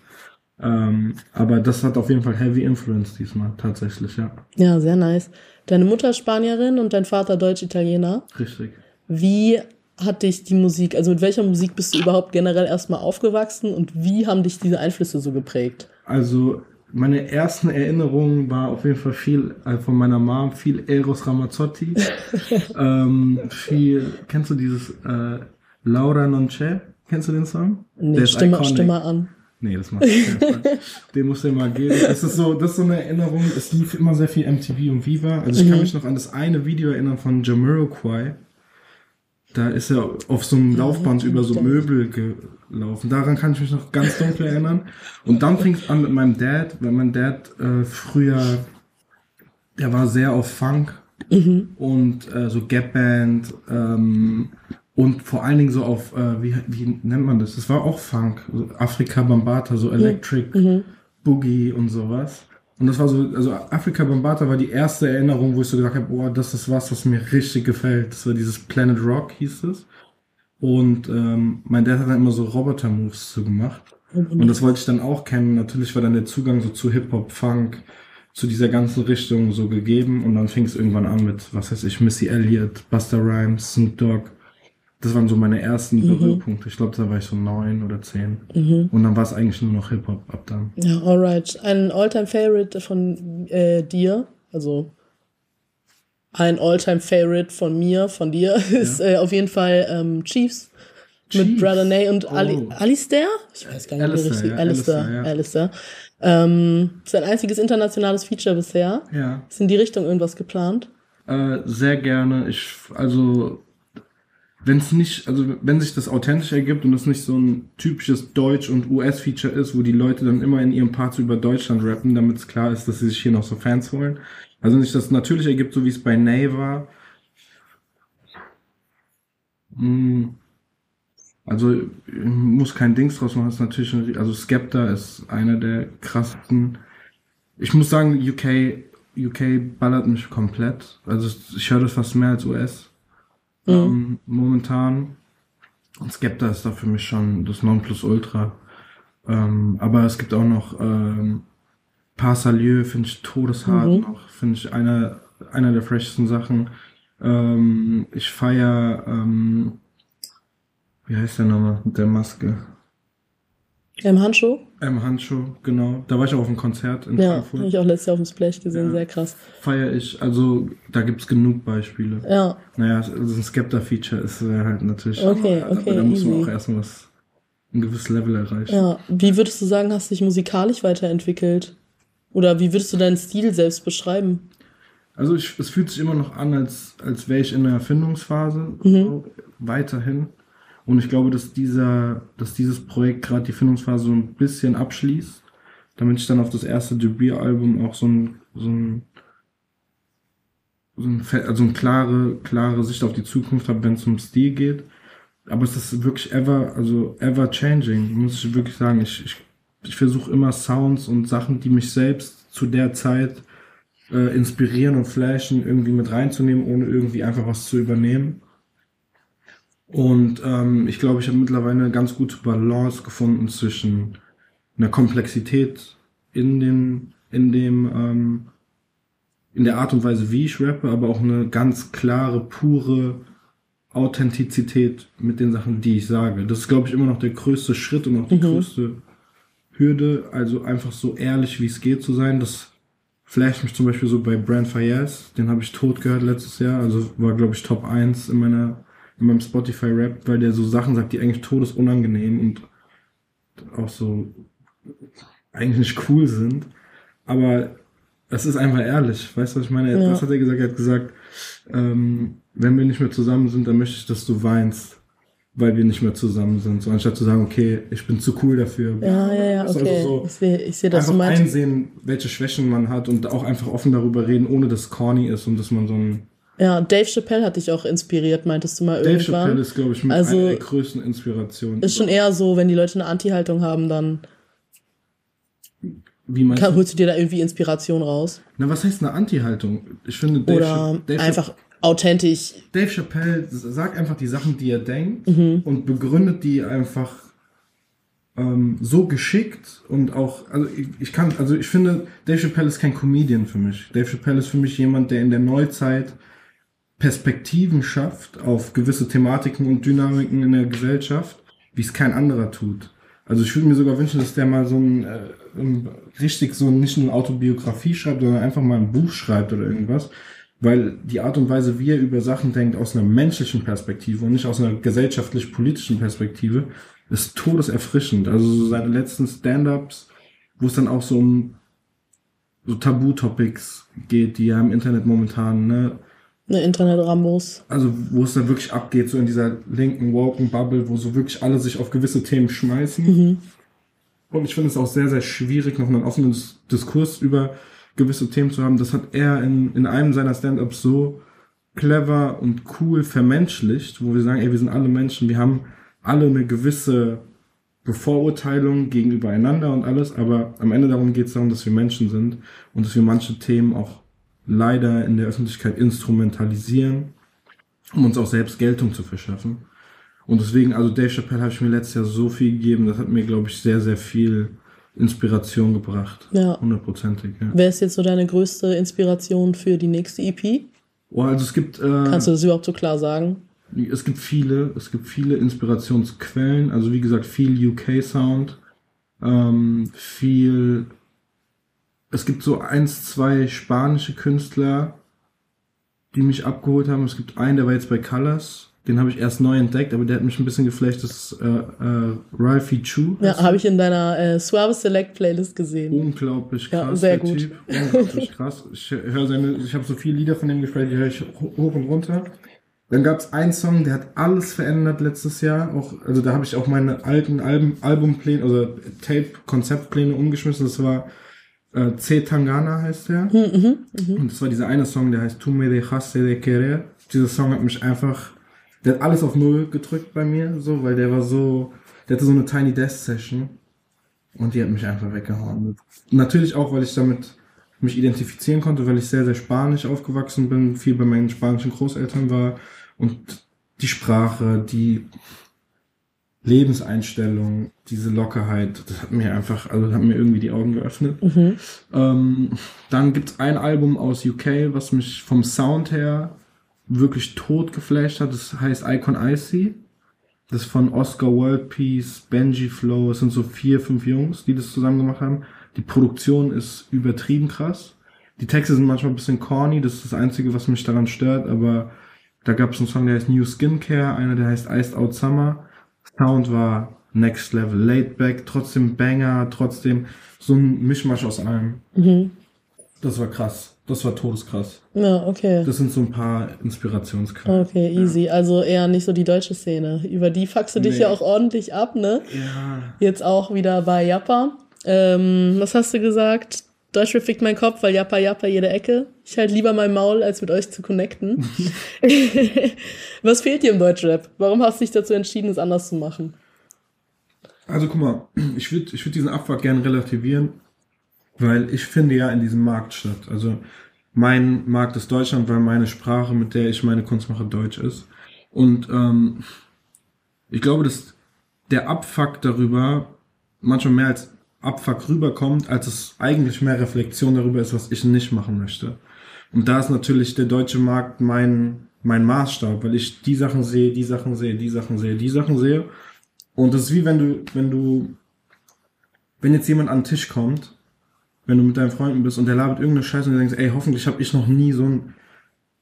Ähm, aber das hat auf jeden Fall heavy influence diesmal, tatsächlich, ja. Ja, sehr nice. Deine Mutter Spanierin und dein Vater Deutsch-Italiener. Richtig. Wie hat dich die Musik, also mit welcher Musik bist du überhaupt generell erstmal aufgewachsen und wie haben dich diese Einflüsse so geprägt? Also meine ersten Erinnerungen war auf jeden Fall viel also von meiner Mom, viel Eros Ramazzotti. ähm, viel, kennst du dieses äh, Laura Non C'è? Kennst du den Song? Nee, stimme, stimme an. Nee, das macht. Den muss der mal geben. Das ist so, das ist so eine Erinnerung. Es lief immer sehr viel MTV und Viva. Also ich mhm. kann mich noch an das eine Video erinnern von Jamiroquai. Da ist er auf so einem Laufband über so Möbel gelaufen. Daran kann ich mich noch ganz dunkel erinnern. Und dann fing es an mit meinem Dad, weil mein Dad äh, früher, der war sehr auf Funk mhm. und äh, so Gap Band, ähm, und vor allen Dingen so auf, äh, wie, wie nennt man das? Das war auch Funk. So Afrika Bambata, so Electric mhm. Boogie und sowas. Und das war so, also Afrika Bambata war die erste Erinnerung, wo ich so gesagt habe, boah, das ist was, was mir richtig gefällt. Das war dieses Planet Rock, hieß es. Und ähm, mein Dad hat dann immer so Roboter-Moves so gemacht. Mhm. Und das wollte ich dann auch kennen. Natürlich war dann der Zugang so zu Hip-Hop, Funk, zu dieser ganzen Richtung so gegeben. Und dann fing es irgendwann an mit, was weiß ich, Missy Elliott, Buster Rhymes, Snoop Dogg. Das waren so meine ersten mhm. Berührpunkte. Ich glaube, da war ich so neun oder zehn. Mhm. Und dann war es eigentlich nur noch Hip-Hop ab dann. Ja, alright. Ein Alltime-Favorite von äh, dir, also ein Alltime-Favorite von mir, von dir, ist ja. äh, auf jeden Fall ähm, Chiefs. Chief. Mit Brother Nay und oh. Ali Alistair? Ich weiß gar nicht, Alistair, wie richtig. Ja, Alistair, Alistair. Ja. Alistair. Ähm, ist ein einziges internationales Feature bisher. Ja. Ist in die Richtung irgendwas geplant? Äh, sehr gerne. Ich, also wenn es nicht, also wenn sich das authentisch ergibt und es nicht so ein typisches Deutsch- und US-Feature ist, wo die Leute dann immer in ihrem Parts über Deutschland rappen, damit es klar ist, dass sie sich hier noch so Fans holen. Also wenn sich das natürlich ergibt, so wie es bei Nay war. Hm, also muss kein Dings draus machen, ist natürlich, ein, also Skepta ist einer der krassesten. Ich muss sagen, UK, UK ballert mich komplett. Also ich höre das fast mehr als US. Ähm, momentan. Und Skepta ist da für mich schon das Nonplusultra. Ähm, aber es gibt auch noch ähm, Parsalieu, finde ich todeshart Mhm. noch. Finde ich einer, einer der freshesten Sachen. Ähm, ich feier, ähm, wie heißt der nochmal mit der Maske? Im Handschuh? M. Handschuh, genau. Da war ich auch auf einem Konzert in Ja, habe Frankfurt. ich auch letztes Jahr auf dem Splash gesehen, Ja. sehr krass. Feier ich, also da gibt's genug Beispiele. Ja, Naja, also ein Skepta-Feature ist halt natürlich. Okay, aber okay, Da muss man auch erstmal was, ein gewisses Level erreichen. ja. Wie würdest du sagen, hast du dich musikalisch weiterentwickelt? Oder wie würdest du deinen Stil selbst beschreiben? Also ich, es fühlt sich immer noch an, als, als wäre ich in der Erfindungsphase Mhm. so, weiterhin. Und ich glaube, dass dieser, dass dieses Projekt gerade die Findungsphase so ein bisschen abschließt, damit ich dann auf das erste Debütalbum auch so ein, so ein, so ein, also eine klare, klare Sicht auf die Zukunft habe, wenn es um Stil geht. Aber es ist wirklich ever, also ever changing, muss ich wirklich sagen. Ich, ich, ich versuche immer Sounds und Sachen, die mich selbst zu der Zeit äh, inspirieren und flashen, irgendwie mit reinzunehmen, ohne irgendwie einfach was zu übernehmen. Und ähm, ich glaube, ich habe mittlerweile eine ganz gute Balance gefunden zwischen einer Komplexität in dem, in dem, ähm, in der Art und Weise, wie ich rappe, aber auch eine ganz klare, pure Authentizität mit den Sachen, die ich sage. Das ist, glaube ich, immer noch der größte Schritt und auch die Mhm. größte Hürde, also einfach so ehrlich wie es geht zu sein. Das flasht mich zum Beispiel so bei Brand Fayez, den habe ich tot gehört letztes Jahr, also war, glaube ich, Top 1 in meiner in meinem Spotify-Rap, weil der so Sachen sagt, die eigentlich todesunangenehm und auch so eigentlich nicht cool sind. Aber es ist einfach ehrlich. Weißt du, was ich meine? Ja. Was hat er gesagt? Er hat gesagt, ähm, wenn wir nicht mehr zusammen sind, dann möchte ich, dass du weinst, weil wir nicht mehr zusammen sind. So anstatt zu sagen, okay, ich bin zu cool dafür. Ja, ja, ja, Das ist okay. also so ich sehe, ich sehe, dass du einfach einsehen, welche Schwächen man hat und auch einfach offen darüber reden, ohne dass es corny ist und dass man so ein Ja, Dave Chappelle hat dich auch inspiriert, meintest du mal Dave irgendwann. Chappelle ist, glaube ich, mit Also- einer der größten Inspirationen. Ist schon eher so, wenn die Leute eine Anti-Haltung haben, dann Wie meinst kann, du? holst du dir da irgendwie Inspiration raus. Na, was heißt eine Anti-Haltung? Ich finde, Dave, Oder Dave, einfach authentisch. Dave Chappelle sagt einfach die Sachen, die er denkt Mhm. und begründet die einfach ähm, so geschickt und auch, also ich, ich kann, also ich finde, Dave Chappelle ist kein Comedian für mich. Dave Chappelle ist für mich jemand, der in der Neuzeit Perspektiven schafft auf gewisse Thematiken und Dynamiken in der Gesellschaft, wie es kein anderer tut. Also ich würde mir sogar wünschen, dass der mal so ein, äh, ein richtig so nicht nur eine Autobiografie schreibt, sondern einfach mal ein Buch schreibt oder irgendwas. Weil die Art und Weise, wie er über Sachen denkt, aus einer menschlichen Perspektive und nicht aus einer gesellschaftlich-politischen Perspektive, ist todeserfrischend. Also so seine letzten Stand-ups, wo es dann auch so um so Tabu-Topics geht, die ja im Internet momentan, ne, Ne, Internet-Rambos. also wo es dann wirklich abgeht, so in dieser linken woken Bubble, wo so wirklich alle sich auf gewisse Themen schmeißen. Und ich finde es auch sehr, sehr schwierig, noch einen offenen Dis- Diskurs über gewisse Themen zu haben. Das hat er in, in einem seiner Stand-ups so clever und cool vermenschlicht, wo wir sagen, ey, wir sind alle Menschen, wir haben alle eine gewisse Bevorurteilung gegenüber einander und alles, aber am Ende darum geht es darum, dass wir Menschen sind und dass wir manche Themen auch leider in der Öffentlichkeit instrumentalisieren, um uns auch selbst Geltung zu verschaffen. Und deswegen, also Dave Chappelle habe ich mir letztes Jahr so viel gegeben, das hat mir, glaube ich, sehr, sehr viel Inspiration gebracht. Ja. Hundertprozentig, ja. Wer ist jetzt so deine größte Inspiration für die nächste EP? Oh, also es gibt, äh, Kannst du das überhaupt so klar sagen? es gibt viele, es gibt viele Inspirationsquellen, also wie gesagt, viel UK-Sound, ähm, viel, es gibt so eins, zwei spanische Künstler, die mich abgeholt haben. Es gibt einen, der war jetzt bei Colors, den habe ich erst neu entdeckt, aber der hat mich ein bisschen geflecht, das ist äh, äh, Ralphie Chu. Ja, habe ich in deiner äh, Suave Select Playlist gesehen. Unglaublich Ja, krass, sehr der gut. Typ. Unglaublich krass. Ich höre seine, ich habe so viele Lieder von ihm gespielt, die höre ich ho- hoch und runter. Dann gab es einen Song, der hat alles verändert letztes Jahr. Auch, also da habe ich auch meine alten Alben, Albumpläne, also Tape-Konzeptpläne umgeschmissen. Das war äh, C. Tangana heißt der. Und das war dieser eine Song, der heißt Tu me dejaste de querer. Dieser Song hat mich einfach, der hat alles auf Null gedrückt bei mir, so, weil der war so, der hatte so eine Tiny Desk Session. Und die hat mich einfach weggehauen. Natürlich auch, weil ich damit mich identifizieren konnte, weil ich sehr, sehr spanisch aufgewachsen bin, viel bei meinen spanischen Großeltern war und die Sprache, die Lebenseinstellung, diese Lockerheit, das hat mir einfach, also hat mir irgendwie die Augen geöffnet. Mhm. Ähm, dann gibt's ein Album aus UK, was mich vom Sound her wirklich tot geflasht hat. Das heißt Icon Icy. Das ist von Oscar World Peace, Benji Flow. Es sind so vier, fünf Jungs, die das zusammen gemacht haben. Die Produktion ist übertrieben krass. Die Texte sind manchmal ein bisschen corny, das ist das Einzige, was mich daran stört, aber da gab es einen Song, der heißt New Skincare, einer, der heißt Iced Out Summer. Sound war next level, laid back, trotzdem Banger, trotzdem so ein Mischmasch aus allem. Mhm. Das war krass. Das war todeskrass. Ja, okay. Das sind so ein paar Inspirationsquellen. Okay, easy. Also eher nicht so die deutsche Szene. Über die fuckst du dich Nee. ja auch ordentlich ab, ne? Ja. Jetzt auch wieder bei Jappa. Ähm, was hast du gesagt? Deutschrap fickt mein Kopf, weil Jappa Jappa jede Ecke. Ich halt lieber mein Maul, als mit euch zu connecten. was fehlt dir im Deutschrap? Warum hast du dich dazu entschieden, es anders zu machen? Also guck mal, ich würde ich würd diesen Abfuck gerne relativieren, weil ich finde ja in diesem Markt statt. Also mein Markt ist Deutschland, weil meine Sprache, mit der ich meine Kunst mache, Deutsch ist. Und ähm, ich glaube, dass der Abfuck darüber manchmal mehr als Abfuck rüberkommt, als es eigentlich mehr Reflexion darüber ist, was ich nicht machen möchte. Und da ist natürlich der deutsche Markt mein, mein Maßstab, weil ich die Sachen sehe, die Sachen sehe, die Sachen sehe, die Sachen sehe. Und das ist wie wenn du, wenn du, wenn jetzt jemand an den Tisch kommt, wenn du mit deinen Freunden bist und der labert irgendeine Scheiße und du denkst, ey, hoffentlich habe ich noch nie so, ein,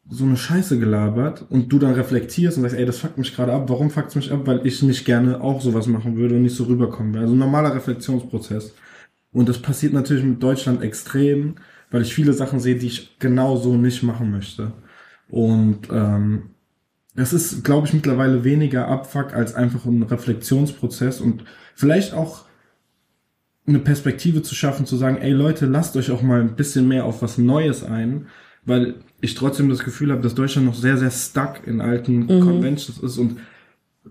so eine Scheiße gelabert und du dann reflektierst und sagst, ey, das fuckt mich gerade ab. Warum fuckt's mich ab? Weil ich nicht gerne auch sowas machen würde und nicht so rüberkommen will. Also ein normaler Reflexionsprozess. Und das passiert natürlich mit Deutschland extrem, weil ich viele Sachen sehe, die ich genau so nicht machen möchte. Und ähm, es ist, glaube ich, mittlerweile weniger Abfuck als einfach ein Reflexionsprozess und vielleicht auch eine Perspektive zu schaffen, zu sagen, ey Leute, lasst euch auch mal ein bisschen mehr auf was Neues ein, weil ich trotzdem das Gefühl habe, dass Deutschland noch sehr, sehr stuck in alten Conventions ist und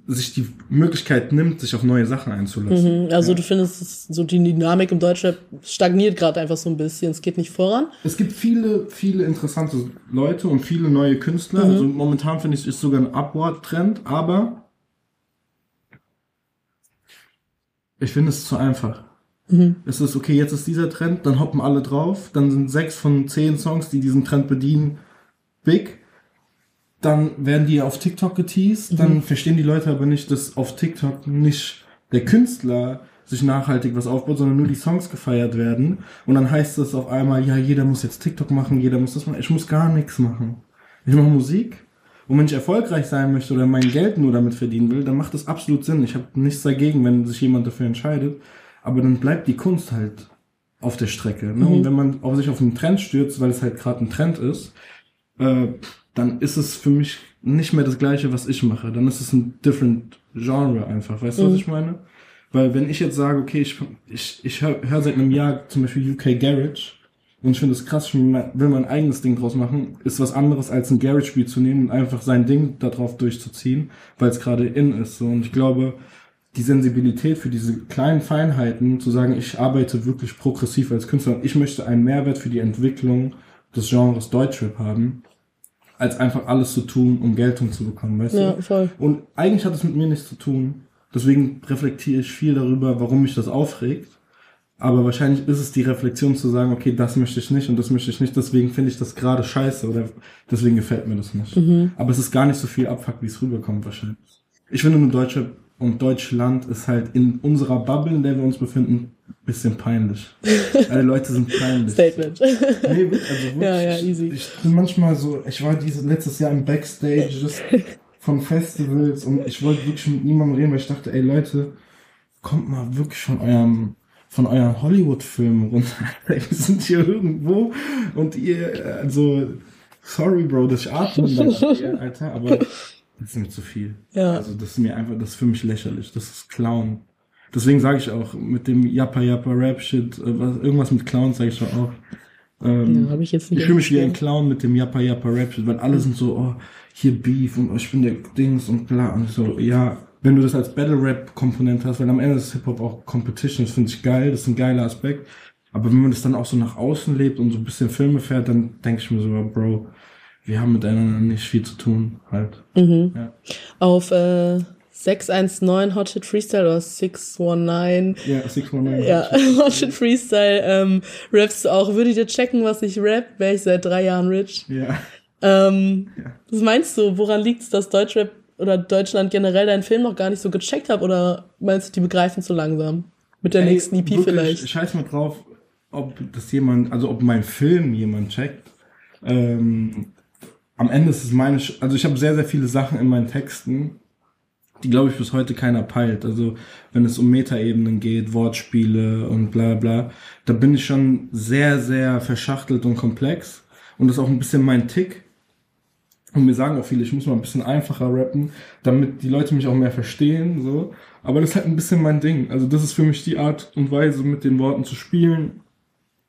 sich die Möglichkeit nimmt, sich auf neue Sachen einzulassen. Mhm, Also du findest, es- so die Dynamik im Deutschrap stagniert gerade einfach so ein bisschen. Es geht nicht voran. Es gibt viele, viele interessante Leute und viele neue Künstler. Also momentan finde ich, ist sogar ein Upward-Trend, aber ich finde es zu einfach. Es ist okay, jetzt ist dieser Trend, dann hoppen alle drauf, dann sind sechs von zehn Songs, die diesen Trend bedienen, big. Dann werden die auf TikTok geteased, dann verstehen die Leute aber nicht, dass auf TikTok nicht der Künstler sich nachhaltig was aufbaut, sondern nur die Songs gefeiert werden. Und dann heißt es auf einmal, ja, jeder muss jetzt TikTok machen, jeder muss das machen. Ich muss gar nichts machen. Ich mache Musik. Und wenn ich erfolgreich sein möchte oder mein Geld nur damit verdienen will, dann macht das absolut Sinn. Ich habe nichts dagegen, wenn sich jemand dafür entscheidet. Aber dann bleibt die Kunst halt auf der Strecke. Ne? Und wenn man auf sich auf einen Trend stürzt, weil es halt gerade ein Trend ist, äh, dann ist es für mich nicht mehr das gleiche, was ich mache. Dann ist es ein different Genre einfach. Weißt du, was ich meine? Weil wenn ich jetzt sage, okay, ich, ich, ich höre hör seit einem Jahr zum Beispiel UK Garage und ich finde es krass, ich will mein- will mein eigenes Ding draus machen, ist was anderes als ein Garage-Spiel zu nehmen und einfach sein Ding darauf durchzuziehen, weil es gerade in ist. So. Und ich glaube, die Sensibilität für diese kleinen Feinheiten, zu sagen, ich arbeite wirklich progressiv als Künstler und ich möchte einen Mehrwert für die Entwicklung des Genres Deutschrap haben, als einfach alles zu tun, um Geltung zu bekommen, weißt Ja, du? voll. Und eigentlich hat es mit mir nichts zu tun. Deswegen reflektiere ich viel darüber, warum mich das aufregt. Aber wahrscheinlich ist es die Reflexion zu sagen, okay, das möchte ich nicht und das möchte ich nicht, deswegen finde ich das gerade scheiße oder deswegen gefällt mir das nicht. Aber es ist gar nicht so viel Abfuck, wie es rüberkommt wahrscheinlich. Ich finde nur Deutsche und Deutschland ist halt in unserer Bubble, in der wir uns befinden, bisschen peinlich. Alle Leute sind peinlich. Statement. Nee, also wirklich. Ja, ja, easy. Ich bin manchmal so, ich war dieses letztes Jahr im Backstages von Festivals und ich wollte wirklich mit niemandem reden, weil ich dachte, ey Leute, kommt mal wirklich von eurem von euren Hollywood-Filmen runter. wir sind hier irgendwo und ihr, also, sorry, Bro, dass ich atme dann, Alter, aber das ist mir zu viel. Ja. Also das ist mir einfach, das ist für mich lächerlich. Das ist Clown. Deswegen sage ich auch mit dem Yappa Yappa Rap Shit, äh, was, irgendwas mit Clown sage ich schon auch. Ähm, Ja, hab ich ich fühle mich wie ein. Clown mit dem Yappa Yappa Rap Shit, weil alle sind so, oh, hier Beef und oh, ich bin der Dings und bla und so, ja, wenn du das als Battle Rap Komponente hast, weil am Ende ist Hip Hop auch Competition, das finde ich geil, das ist ein geiler Aspekt. Aber wenn man das dann auch so nach außen lebt und so ein bisschen Filme fährt, dann denke ich mir so, Bro, wir haben miteinander nicht viel zu tun, halt. Mhm. Ja. Auf äh, 619 Hot Shit Freestyle oder 619 Ja, 619. Ja, Hot Shit Freestyle ähm, rappst du auch. Würdet ihr checken, was ich rap, wäre ich seit drei Jahren rich. Ja. Ähm, Ja. Was meinst du, woran liegt es, dass Deutschrap oder Deutschland generell deinen Film noch gar nicht so gecheckt hat? Oder meinst du, die begreifen zu langsam? Mit der Ey, nächsten EP wirklich, vielleicht? Scheiß mal drauf, ob das jemand, also ob mein Film jemand checkt. Ähm, am Ende ist es meine, also ich habe sehr, sehr viele Sachen in meinen Texten, die glaube ich bis heute keiner peilt. Also wenn es um Metaebenen geht, Wortspiele und bla bla, da bin ich schon sehr, sehr verschachtelt und komplex. Und das ist auch ein bisschen mein Tick. Und mir sagen auch viele, ich muss mal ein bisschen einfacher rappen, damit die Leute mich auch mehr verstehen, so. Aber das ist halt ein bisschen mein Ding. Also das ist für mich die Art und Weise, mit den Worten zu spielen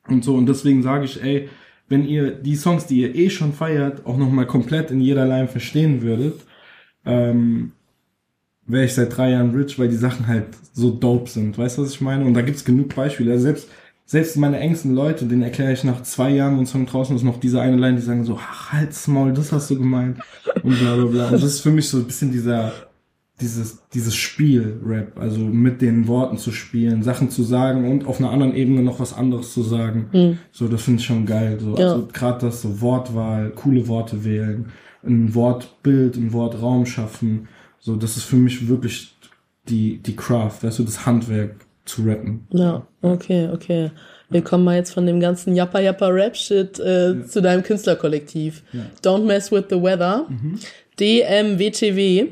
und so. Und deswegen sage ich, ey, wenn ihr die Songs, die ihr eh schon feiert, auch nochmal komplett in jeder Line verstehen würdet, ähm, wäre ich seit drei Jahren rich, weil die Sachen halt so dope sind. Weißt du, was ich meine? Und da gibt's genug Beispiele. Also selbst, selbst meine engsten Leute, denen erkläre ich nach zwei Jahren, ein Song draußen ist, noch diese eine Line, die sagen so, ach, halt's Maul, das hast du gemeint. Und bla bla bla. Und das ist für mich so ein bisschen dieser, dieses, dieses Spiel-Rap, also mit den Worten zu spielen, Sachen zu sagen und auf einer anderen Ebene noch was anderes zu sagen. So, das finde ich schon geil. So, Ja. also gerade das so Wortwahl, coole Worte wählen, ein Wortbild, ein Wortraum schaffen. So, das ist für mich wirklich die, die Craft, weißt du, das Handwerk zu rappen. Ja, okay, okay. Wir kommen mal jetzt von dem ganzen Yappa Yappa Rap Shit äh, zu deinem Künstlerkollektiv. Ja. Don't Mess with the Weather. DMWTW.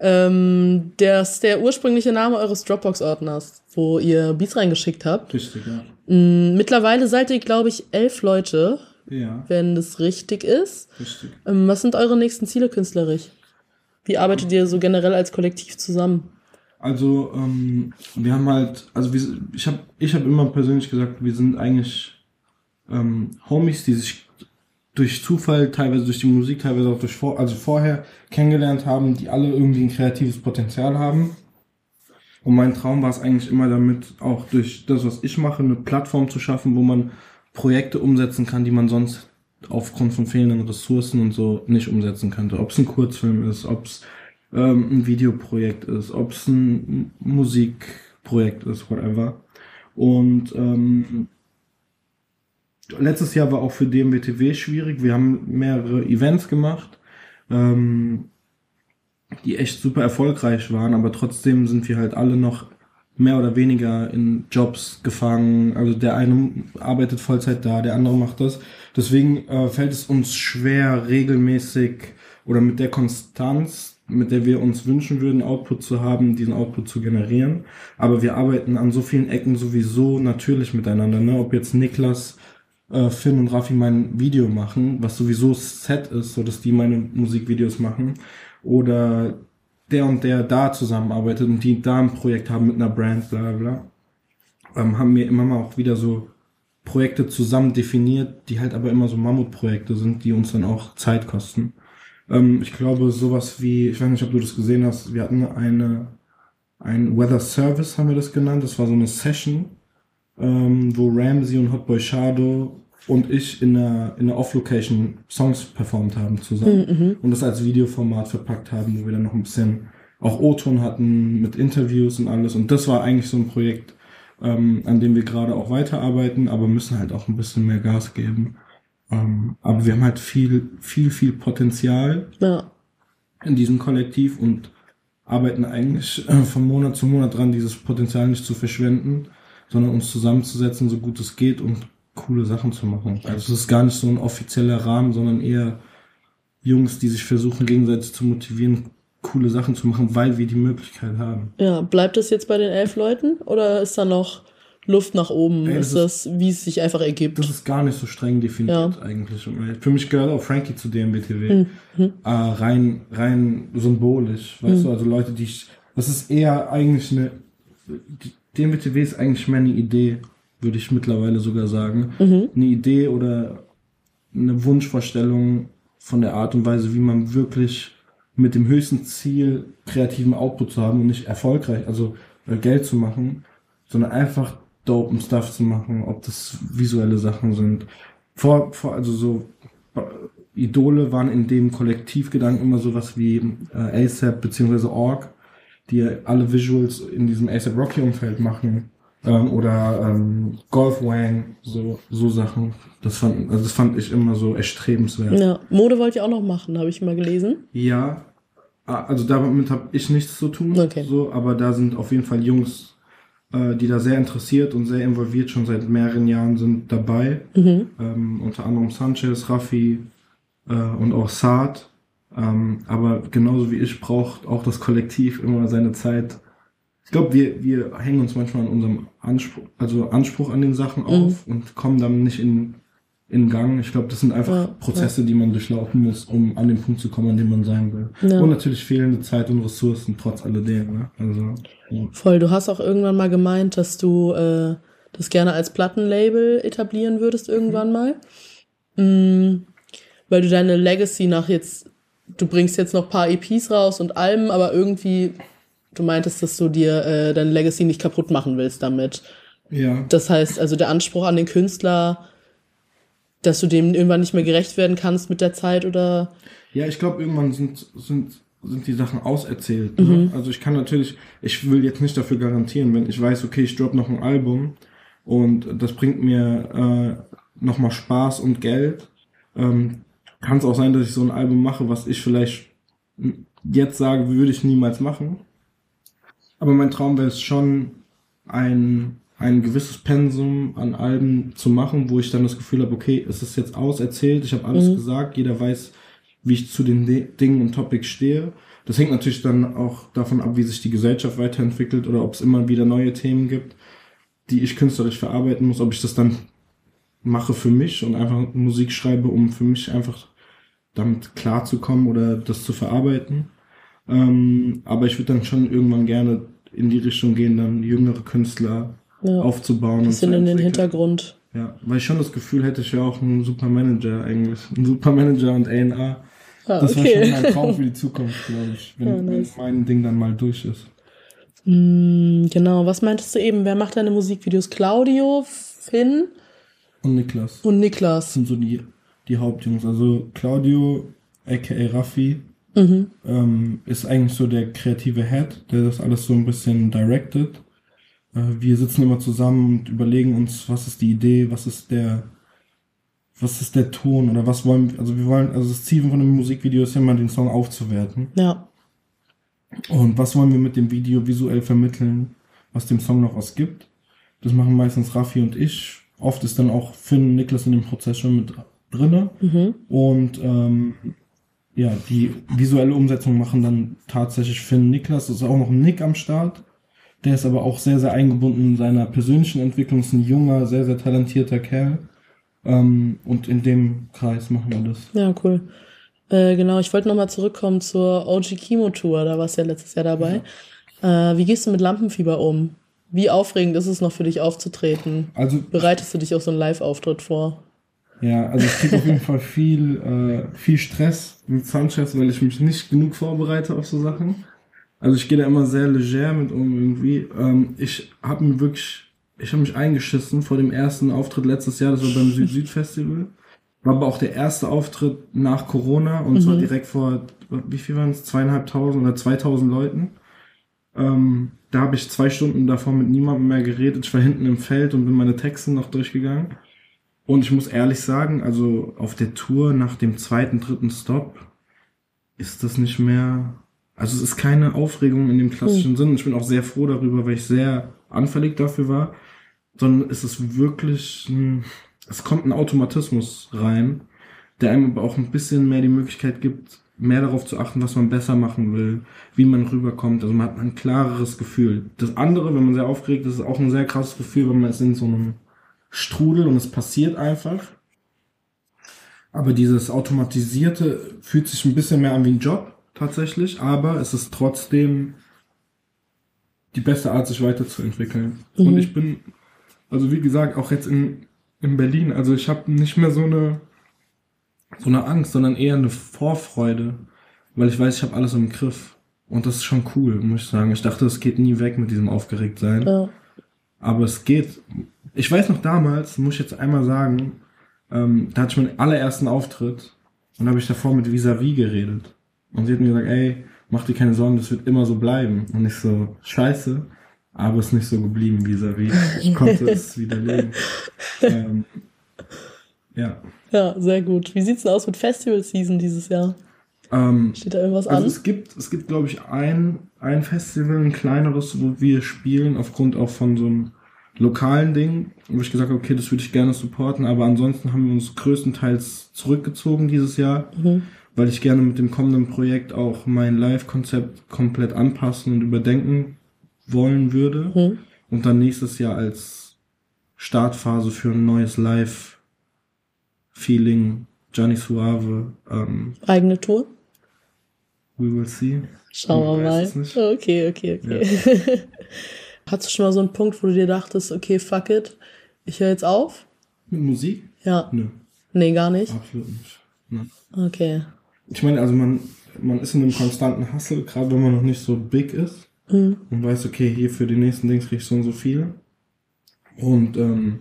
Ähm, das ist der ursprüngliche Name eures Dropbox-Ordners, wo ihr Beats reingeschickt habt. Richtig, ja. Mm, Mittlerweile seid ihr, glaube ich, elf Leute, Ja, wenn das richtig ist. richtig. Ähm, was sind eure nächsten Ziele künstlerisch? Wie arbeitet ihr so generell als Kollektiv zusammen? Also, ähm, wir haben halt, also wir, ich habe ich hab immer persönlich gesagt, wir sind eigentlich ähm, Homies, die sich durch Zufall, teilweise durch die Musik, teilweise auch durch vor, also vorher kennengelernt haben, die alle irgendwie ein kreatives Potenzial haben. Und mein Traum war es eigentlich immer damit, auch durch das, was ich mache, eine Plattform zu schaffen, wo man Projekte umsetzen kann, die man sonst aufgrund von fehlenden Ressourcen und so nicht umsetzen könnte. Ob es ein Kurzfilm ist, ob es ähm, ein Videoprojekt ist, ob es ein Musikprojekt ist, whatever. Und ähm, letztes Jahr war auch für DMWTW schwierig. Wir haben mehrere Events gemacht, ähm, die echt super erfolgreich waren, aber trotzdem sind wir halt alle noch mehr oder weniger in Jobs gefangen. Also der eine arbeitet Vollzeit da, der andere macht das. Deswegen äh, fällt es uns schwer, regelmäßig oder mit der Konstanz, mit der wir uns wünschen würden, Output zu haben, diesen Output zu generieren. Aber wir arbeiten an so vielen Ecken sowieso natürlich miteinander. Ne? Ob jetzt Niklas, äh, Finn und Raffi mein Video machen, was sowieso Set ist, so dass die meine Musikvideos machen. Oder der und der da zusammenarbeitet und die da ein Projekt haben mit einer Brand, bla bla bla, ähm, haben wir immer mal auch wieder so Projekte zusammen definiert, die halt aber immer so Mammutprojekte sind, die uns dann auch Zeit kosten. Ähm, ich glaube, sowas wie, ich weiß nicht, ob du das gesehen hast, wir hatten eine, ein Weather Service, haben wir das genannt, das war so eine Session, ähm, wo Ramsey und Hotboy Shadow und ich in einer, in einer Off-Location Songs performt haben zusammen und das als Videoformat verpackt haben, wo wir dann noch ein bisschen auch O-Ton hatten mit Interviews und alles. Und das war eigentlich so ein Projekt, ähm, an dem wir gerade auch weiterarbeiten, aber müssen halt auch ein bisschen mehr Gas geben. Ähm, aber wir haben halt viel, viel, viel Potenzial Ja, in diesem Kollektiv und arbeiten eigentlich äh, von Monat zu Monat dran, dieses Potenzial nicht zu verschwenden, sondern uns zusammenzusetzen, so gut es geht und coole Sachen zu machen. Also es ist gar nicht so ein offizieller Rahmen, sondern eher Jungs, die sich versuchen, gegenseitig zu motivieren, coole Sachen zu machen, weil wir die Möglichkeit haben. ja. Bleibt es jetzt bei den elf Leuten oder ist da noch Luft nach oben? Ey, ist das das, wie es sich einfach ergibt? Das ist gar nicht so streng definiert eigentlich. Für mich gehört auch Frankie zu DMBTW. Äh, rein, rein symbolisch. Weißt du, also Leute, die ich. Das ist eher eigentlich eine. DMBTW ist eigentlich mehr eine Idee, würde ich mittlerweile sogar sagen. Eine Idee oder eine Wunschvorstellung von der Art und Weise, wie man wirklich mit dem höchsten Ziel kreativen Output zu haben und nicht erfolgreich, also äh, Geld zu machen, sondern einfach dopen Stuff zu machen, ob das visuelle Sachen sind. Vor, vor also so Idole waren in dem Kollektivgedanken immer sowas wie äh, ASAP beziehungsweise Org, die alle Visuals in diesem ASAP Rocky Umfeld machen. Ähm, oder ähm, Golf Wang, so, so Sachen. Das fand, also das fand ich immer so erstrebenswert. Ja, Mode wollt ihr auch noch machen, habe ich mal gelesen. Ja, ah, also damit habe ich nichts zu tun. Okay. So, aber da sind auf jeden Fall Jungs, äh, die da sehr interessiert und sehr involviert schon seit mehreren Jahren sind dabei. Mhm. Ähm, unter anderem Sanchez, Raffi äh, und auch Saad. Ähm, aber genauso wie ich braucht auch das Kollektiv immer seine Zeit. Ich glaube, wir, wir hängen uns manchmal an unserem Anspruch, also Anspruch an den Sachen auf und kommen dann nicht in, in Gang. Ich glaube, das sind einfach Ja, Prozesse, die man durchlaufen muss, um an den Punkt zu kommen, an dem man sein will. Ja. Und natürlich fehlende Zeit und Ressourcen, trotz alledem. Ne? Also, ja. Voll, du hast auch irgendwann mal gemeint, dass du äh, das gerne als Plattenlabel etablieren würdest irgendwann mal. Mm, weil du deine Legacy nach jetzt, du bringst jetzt noch paar EPs raus und Alben, aber irgendwie, du meintest, dass du dir äh, deine Legacy nicht kaputt machen willst damit. ja. Das heißt, also der Anspruch an den Künstler, dass du dem irgendwann nicht mehr gerecht werden kannst mit der Zeit oder Ja, ich glaube, irgendwann sind, sind, sind die Sachen auserzählt. Mhm. Ne? Also ich kann natürlich, ich will jetzt nicht dafür garantieren, wenn ich weiß, okay, ich drop noch ein Album und das bringt mir äh, nochmal Spaß und Geld. Ähm, kann es auch sein, dass ich so ein Album mache, was ich vielleicht jetzt sage, würde ich niemals machen. Aber mein Traum wäre es schon, ein, ein gewisses Pensum an Alben zu machen, wo ich dann das Gefühl habe, okay, es ist jetzt auserzählt, ich habe alles Mhm. gesagt, jeder weiß, wie ich zu den De Dingen und Topics stehe. Das hängt natürlich dann auch davon ab, wie sich die Gesellschaft weiterentwickelt oder ob es immer wieder neue Themen gibt, die ich künstlerisch verarbeiten muss, ob ich das dann mache für mich und einfach Musik schreibe, um für mich einfach damit klarzukommen oder das zu verarbeiten. Ähm, aber ich würde dann schon irgendwann gerne in die Richtung gehen, dann jüngere Künstler ja, aufzubauen. bisschen in den. Hintergrund. Ja, weil ich schon das Gefühl hätte, ich wäre auch ein super Manager eigentlich. Ein super Manager und A&R. Ah, Das wäre schon okay. mein Traum für die Zukunft, glaube ich, wenn, Ja, nice. wenn mein Ding dann mal durch ist. Mm, genau, was meintest du eben? Wer macht deine Musikvideos? Claudio, Finn Und Niklas. und Das Niklas. sind so die, die Hauptjungs. Also Claudio, aka Raffi, Mhm. ähm, ist eigentlich so der kreative Head, der das alles so ein bisschen directed. Äh, wir sitzen immer zusammen und überlegen uns, was ist die Idee, was ist der, was ist der Ton oder was wollen wir, also wir wollen, also das Ziel von dem Musikvideo ist ja immer den Song aufzuwerten. Ja, Und was wollen wir mit dem Video visuell vermitteln, was dem Song noch was gibt? Das machen meistens Raffi und ich. Oft ist dann auch Finn und Niklas in dem Prozess schon mit drinne. mhm. Und ähm, ja, die visuelle Umsetzung machen dann tatsächlich Finn Niklas. Es ist auch noch ein Nick am Start. Der ist aber auch sehr, sehr eingebunden in seiner persönlichen Entwicklung. Ist ein junger, sehr, sehr talentierter Kerl. Ähm, und in dem Kreis machen wir das. ja, cool. Äh, genau, ich wollte nochmal zurückkommen zur OG Chemo Tour, da warst du ja letztes Jahr dabei. Äh, wie gehst du mit Lampenfieber um? Wie aufregend ist es noch für dich aufzutreten? Also Bereitest du dich auf so einen Live-Auftritt vor? Ja, also ich kriege auf jeden Fall viel, äh, viel Stress mit Sanchez, weil ich mich nicht genug vorbereite auf so Sachen. Also ich gehe da immer sehr leger mit um irgendwie. Ähm, ich habe mir wirklich, ich habe mich eingeschissen vor dem ersten Auftritt letztes Jahr, das war beim Süd-Süd-Festival. War aber auch der erste Auftritt nach Corona und zwar direkt vor, wie viel waren es, zweieinhalbtausend oder zweitausend Leuten. Ähm, da habe ich zwei Stunden davor mit niemandem mehr geredet. Ich war hinten im Feld und bin meine Texte noch durchgegangen. Und ich muss ehrlich sagen, also auf der Tour nach dem zweiten, dritten Stop ist das nicht mehr, also es ist keine Aufregung in dem klassischen Sinn. Und ich bin auch sehr froh darüber, weil ich sehr anfällig dafür war. Sondern es ist wirklich, ein, es kommt ein Automatismus rein, der einem aber auch ein bisschen mehr die Möglichkeit gibt, mehr darauf zu achten, was man besser machen will, wie man rüberkommt. Also man hat ein klareres Gefühl. Das andere, wenn man sehr aufgeregt ist, ist auch ein sehr krasses Gefühl, wenn man ist in so einem Strudel und es passiert einfach. Aber dieses Automatisierte fühlt sich ein bisschen mehr an wie ein Job, tatsächlich, aber es ist trotzdem die beste Art, sich weiterzuentwickeln. Mhm. Und ich bin, also wie gesagt, auch jetzt in, in Berlin, also ich habe nicht mehr so eine, so eine Angst, sondern eher eine Vorfreude, weil ich weiß, ich habe alles im Griff. Und das ist schon cool, muss ich sagen. Ich dachte, es geht nie weg mit diesem Aufgeregtsein. Ja. Aber es geht. Ich weiß noch damals, muss ich jetzt einmal sagen, ähm, da hatte ich meinen allerersten Auftritt Und habe ich davor mit Visavi geredet. Und sie hat mir gesagt, ey, mach dir keine Sorgen, das wird immer so bleiben. Und ich so, scheiße, aber es ist nicht so geblieben vis-à-vis. Ich konnte es widerlegen. Ähm, ja. Ja, sehr gut. Wie sieht's denn aus mit Festival Season dieses Jahr? Ähm, Steht da irgendwas also an? es gibt, es gibt, glaube ich, ein, ein Festival, ein kleineres, wo wir spielen, aufgrund auch von so einem lokalen Ding, wo ich gesagt habe, okay, das würde ich gerne supporten, aber ansonsten haben wir uns größtenteils zurückgezogen dieses Jahr, Mhm. weil ich gerne mit dem kommenden Projekt auch mein Live-Konzept komplett anpassen und überdenken wollen würde Mhm. und dann nächstes Jahr als Startphase für ein neues Live-Feeling, Johnny Suave, ähm, Eigene Tour? we will see. Schauen wir weiß mal. Okay, okay, okay. Hattest du schon mal so einen Punkt, wo du dir dachtest, okay, fuck it, ich höre jetzt auf? Mit Musik? Ja. Nö, Nee, gar nicht. absolut nicht. Ne. Okay. Ich meine, also man, man ist in einem konstanten Hustle, gerade wenn man noch nicht so big ist Mhm. und weiß, okay, hier für die nächsten Dings krieg ich so und so viel. Und ähm,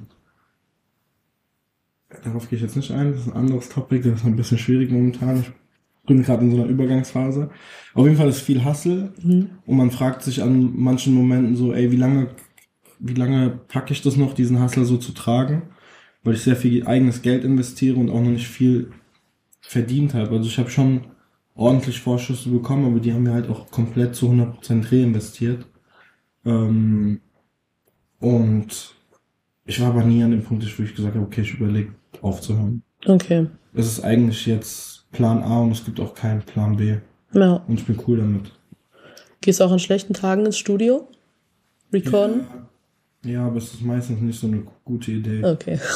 darauf gehe ich jetzt nicht ein, das ist ein anderes Topic, das ist ein bisschen schwierig momentan. Ich bin gerade in so einer Übergangsphase. Auf jeden Fall ist viel Hustle Mhm. und man fragt sich an manchen Momenten so, ey, wie lange, wie lange packe ich das noch, diesen Hustle so zu tragen? Weil ich sehr viel eigenes Geld investiere und auch noch nicht viel verdient habe. Also ich habe schon ordentlich Vorschüsse bekommen, aber die haben wir halt auch komplett zu 100% reinvestiert. Ähm, und ich war aber nie an dem Punkt, wo ich gesagt habe, okay, ich überlege aufzuhören. Okay. Es ist eigentlich jetzt Plan A und es gibt auch keinen Plan B. Ja. Und ich bin cool damit. Gehst du auch an schlechten Tagen ins Studio? Recorden? Ja, aber es ist meistens nicht so eine gute Idee. Okay.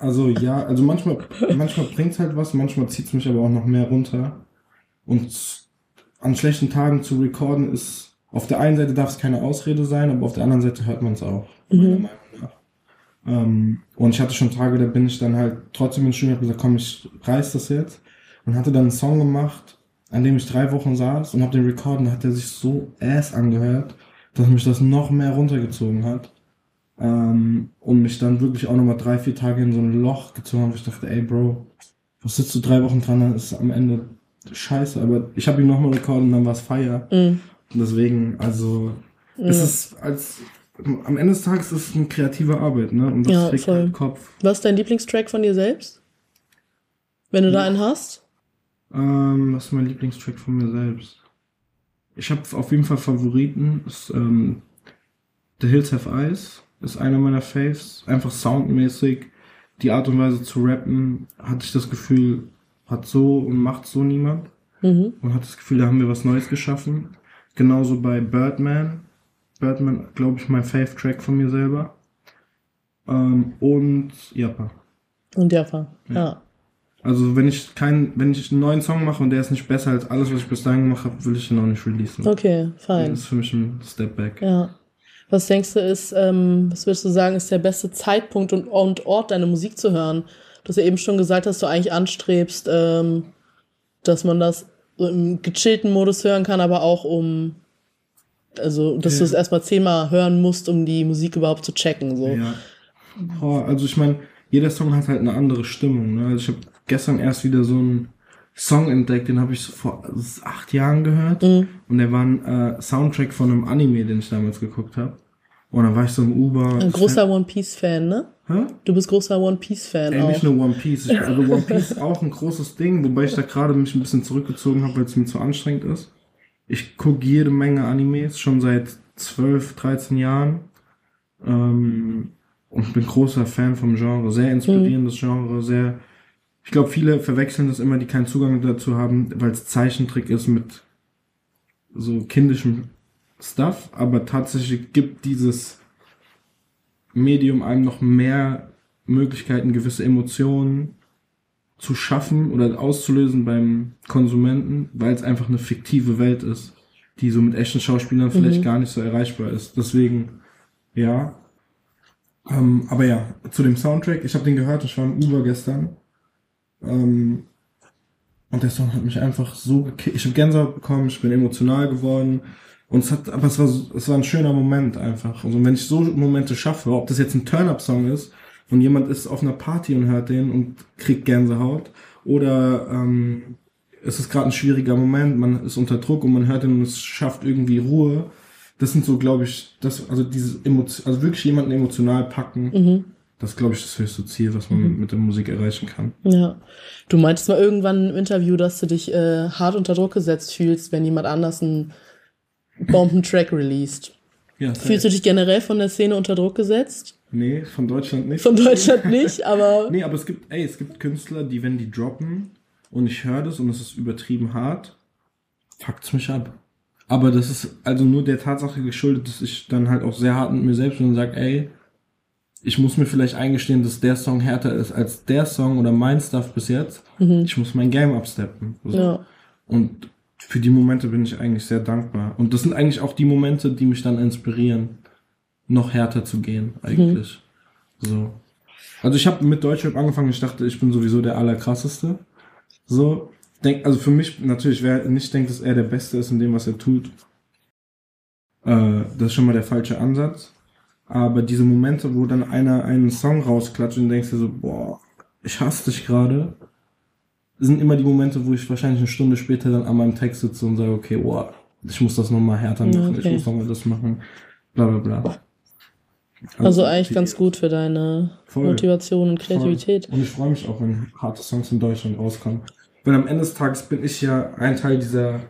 Also ja, also manchmal, manchmal bringt's halt was, manchmal zieht's mich aber auch noch mehr runter. Und an schlechten Tagen zu recorden ist, auf der einen Seite darf es keine Ausrede sein, aber auf der anderen Seite hört man es auch, meiner Meinung nach. Ähm, und ich hatte schon Tage, da bin ich dann halt trotzdem ins Studio und hab gesagt, komm, ich reiß das jetzt. Und hatte dann einen Song gemacht, an dem ich drei Wochen saß und hab den recorden, da hat er sich so ass angehört, dass mich das noch mehr runtergezogen hat. Ähm, und mich dann wirklich auch nochmal drei, vier Tage in so ein Loch gezogen habe. Ich dachte, ey Bro, was sitzt du drei Wochen dran, dann ist es am Ende scheiße. Aber ich habe ihn nochmal recorded und dann war es Feier. Mhm. Deswegen, also, es ist als, am Ende des Tages ist es eine kreative Arbeit, ne? Und das Ja, kriegt voll. halt Kopf. Was ist dein Lieblingstrack von dir selbst? Wenn du da einen hast? Ähm, was ist mein Lieblingstrack von mir selbst? Ich habe auf jeden Fall Favoriten. Ist, ähm, The Hills Have Eyes ist einer meiner Faves. Einfach soundmäßig. Die Art und Weise zu rappen, hatte ich das Gefühl, hat so und macht so niemand. Mhm. Und hat das Gefühl, da haben wir was Neues geschaffen. Genauso bei Birdman. Birdman, glaube ich, mein Fave-Track von mir selber. Ähm, und Jappa. Und Jaffa. Ja. Also wenn ich keinen, wenn ich einen neuen Song mache und der ist nicht besser als alles, was ich bis dahin gemacht habe, will ich ihn auch nicht releasen. Okay, fein. Das ist für mich ein Step back. Ja. Was denkst du ist, ähm, was würdest du sagen, ist der beste Zeitpunkt und, und Ort, deine Musik zu hören? Du hast ja eben schon gesagt, dass du eigentlich anstrebst, ähm, dass man das so im gechillten Modus hören kann, aber auch um, also, dass Ja. du es erstmal zehnmal hören musst, um die Musik überhaupt zu checken, so. Ja. Boah, also ich meine, jeder Song hat halt eine andere Stimmung. Ne? Also ich habe gestern erst wieder so einen Song entdeckt, den habe ich so vor acht Jahren gehört. Mhm. Und der war ein äh, Soundtrack von einem Anime, den ich damals geguckt habe. Und dann war ich so im Uber. Ein großer One Piece Fan, ne? Hä? Du bist großer One Piece Fan Ey, auch. nicht nur One Piece. Ich, also One Piece ist auch ein großes Ding, wobei ich da gerade mich ein bisschen zurückgezogen habe, weil es mir zu anstrengend ist. Ich gucke jede Menge Animes, schon seit 12, 13 Jahren. Ähm, und bin großer Fan vom Genre. Sehr inspirierendes Genre, sehr. Ich glaube, viele verwechseln das immer, die keinen Zugang dazu haben, weil es Zeichentrick ist mit so kindischem Stuff. Aber tatsächlich gibt dieses Medium einem noch mehr Möglichkeiten, gewisse Emotionen zu schaffen oder auszulösen beim Konsumenten, weil es einfach eine fiktive Welt ist, die so mit echten Schauspielern vielleicht gar nicht so erreichbar ist. Deswegen, ja. Ähm, aber ja, zu dem Soundtrack, ich habe den gehört, ich war im Uber gestern. Ähm, und der Song hat mich einfach so gekickt. Ich habe Gänsehaut bekommen, ich bin emotional geworden. Und es hat, aber es war, es war ein schöner Moment einfach. Also wenn ich so Momente schaffe, ob das jetzt ein Turn-Up-Song ist und jemand ist auf einer Party und hört den und kriegt Gänsehaut, Oder ähm, es ist gerade ein schwieriger Moment, man ist unter Druck und man hört ihn und es schafft irgendwie Ruhe. Das sind so, glaube ich, das, also dieses Emotion, also wirklich jemanden emotional packen. Mhm. Das ist, glaube ich, das höchste Ziel, was man mit der Musik erreichen kann. Ja. Du meintest mal irgendwann im Interview, dass du dich äh, hart unter Druck gesetzt fühlst, wenn jemand anders einen Bombentrack released. Ja, Fühlst du dich generell von der Szene unter Druck gesetzt? Nee, von Deutschland nicht. Von Deutschland nicht, aber. Nee, aber es gibt, ey, es gibt Künstler, die, wenn die droppen und ich höre das und es ist übertrieben hart, fuckt's mich ab. Aber das ist also nur der Tatsache geschuldet, dass ich dann halt auch sehr hart mit mir selbst bin und sage, ey, ich muss mir vielleicht eingestehen, dass der Song härter ist als der Song oder mein Stuff bis jetzt. Ich muss mein Game upsteppen. So. Ja. Und für die Momente bin ich eigentlich sehr dankbar. Und das sind eigentlich auch die Momente, die mich dann inspirieren, noch härter zu gehen, eigentlich. So. Also ich habe mit Deutschrap angefangen, ich dachte, ich bin sowieso der Allerkrasseste. So. Denk, also für mich natürlich, wer nicht denkt, dass er der Beste ist in dem, was er tut, äh, das ist schon mal der falsche Ansatz. Aber diese Momente, wo dann einer einen Song rausklatscht und denkst dir so, boah, ich hasse dich gerade, sind immer die Momente, wo ich wahrscheinlich eine Stunde später dann an meinem Text sitze und sage, okay, boah, ich muss das nochmal härter machen, Okay. ich muss nochmal das machen, bla bla bla. Also eigentlich die- ganz gut für deine Voll. Motivation und Kreativität. Voll. Und ich freue mich auch, wenn harte Songs in Deutschland rauskommen. Weil am Ende des Tages bin ich ja ein Teil dieser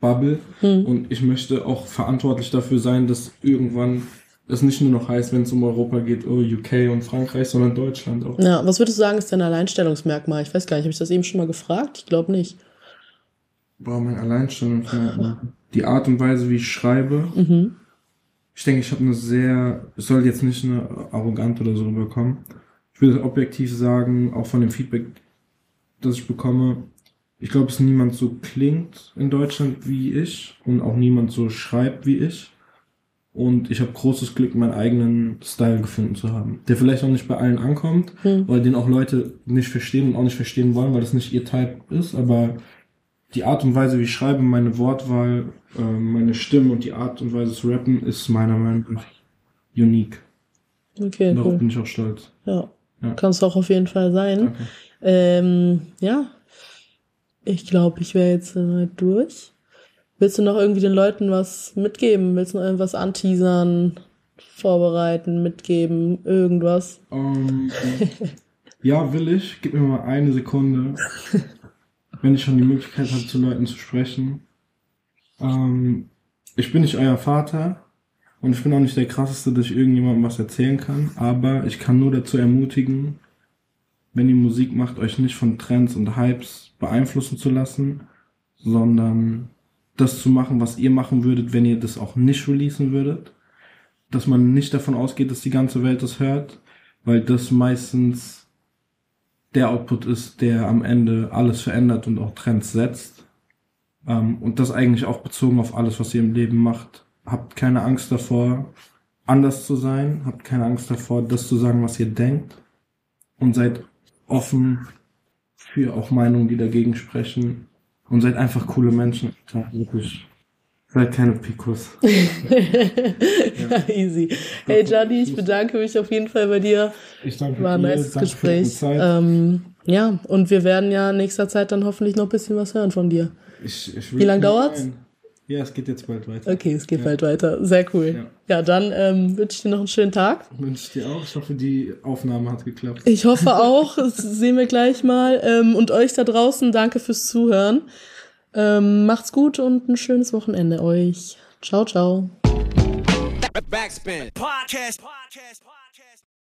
Bubble Hm. und ich möchte auch verantwortlich dafür sein, dass irgendwann es nicht nur noch heißt, wenn es um Europa geht, oh UK und Frankreich, sondern Deutschland auch. Ja, was würdest du sagen, ist dein Alleinstellungsmerkmal? Ich weiß gar nicht, habe ich das eben schon mal gefragt? Ich glaube nicht. Boah, mein Alleinstellungsmerkmal. Die Art und Weise, wie ich schreibe. Mhm. Ich denke, ich habe eine sehr, es soll jetzt nicht eine arrogant oder so rüberkommen. Ich würde objektiv sagen, auch von dem Feedback, das ich bekomme, ich glaube, dass niemand so klingt in Deutschland wie ich und auch niemand so schreibt wie ich. Und ich habe großes Glück, meinen eigenen Style gefunden zu haben, der vielleicht auch nicht bei allen ankommt, Hm. weil den auch Leute nicht verstehen und auch nicht verstehen wollen, weil das nicht ihr Type ist, aber die Art und Weise, wie ich schreibe, meine Wortwahl, äh, meine Stimme und die Art und Weise zu rappen, ist meiner Meinung nach unique. Okay, Darauf cool. bin ich auch stolz. Ja. Ja. Kannst du auch auf jeden Fall sein. Danke. Ähm, ja. Ich glaube, ich wäre jetzt soweit durch. Willst du noch irgendwie den Leuten was mitgeben? Willst du noch irgendwas anteasern, vorbereiten, mitgeben, irgendwas? Ähm, ja, will ich. Gib mir mal eine Sekunde. Wenn ich schon die Möglichkeit habe, zu Leuten zu sprechen. Ähm, ich bin nicht euer Vater und ich bin auch nicht der krasseste, dass ich irgendjemandem was erzählen kann, aber ich kann nur dazu ermutigen, wenn ihr Musik macht, euch nicht von Trends und Hypes beeinflussen zu lassen, sondern das zu machen, was ihr machen würdet, wenn ihr das auch nicht releasen würdet. Dass man nicht davon ausgeht, dass die ganze Welt das hört, weil das meistens der Output ist, der am Ende alles verändert und auch Trends setzt. Ähm, und das eigentlich auch bezogen auf alles, was ihr im Leben macht. Habt keine Angst davor, anders zu sein. Habt keine Angst davor, das zu sagen, was ihr denkt. Und seid offen für auch Meinungen, die dagegen sprechen. Und seid einfach coole Menschen. Ja, wirklich. Seid keine Pikos. ja, easy. Hey Gianni, ich bedanke mich auf jeden Fall bei dir. Ich danke War ein dir, nice Gespräch. Ähm, ja, und wir werden ja in nächster Zeit dann hoffentlich noch ein bisschen was hören von dir. Ich, ich Wie lang dauert's? Ja, es geht jetzt bald weiter. Okay, es geht Ja. bald weiter. Sehr cool. Ja, dann ähm, wünsche ich dir noch einen schönen Tag. Wünsche ich dir auch. Ich hoffe, die Aufnahme hat geklappt. Ich hoffe auch. Das sehen wir gleich mal. Ähm, und euch da draußen, danke fürs Zuhören. Ähm, macht's gut und ein schönes Wochenende euch. Ciao, ciao. Backspin. Podcast. Podcast.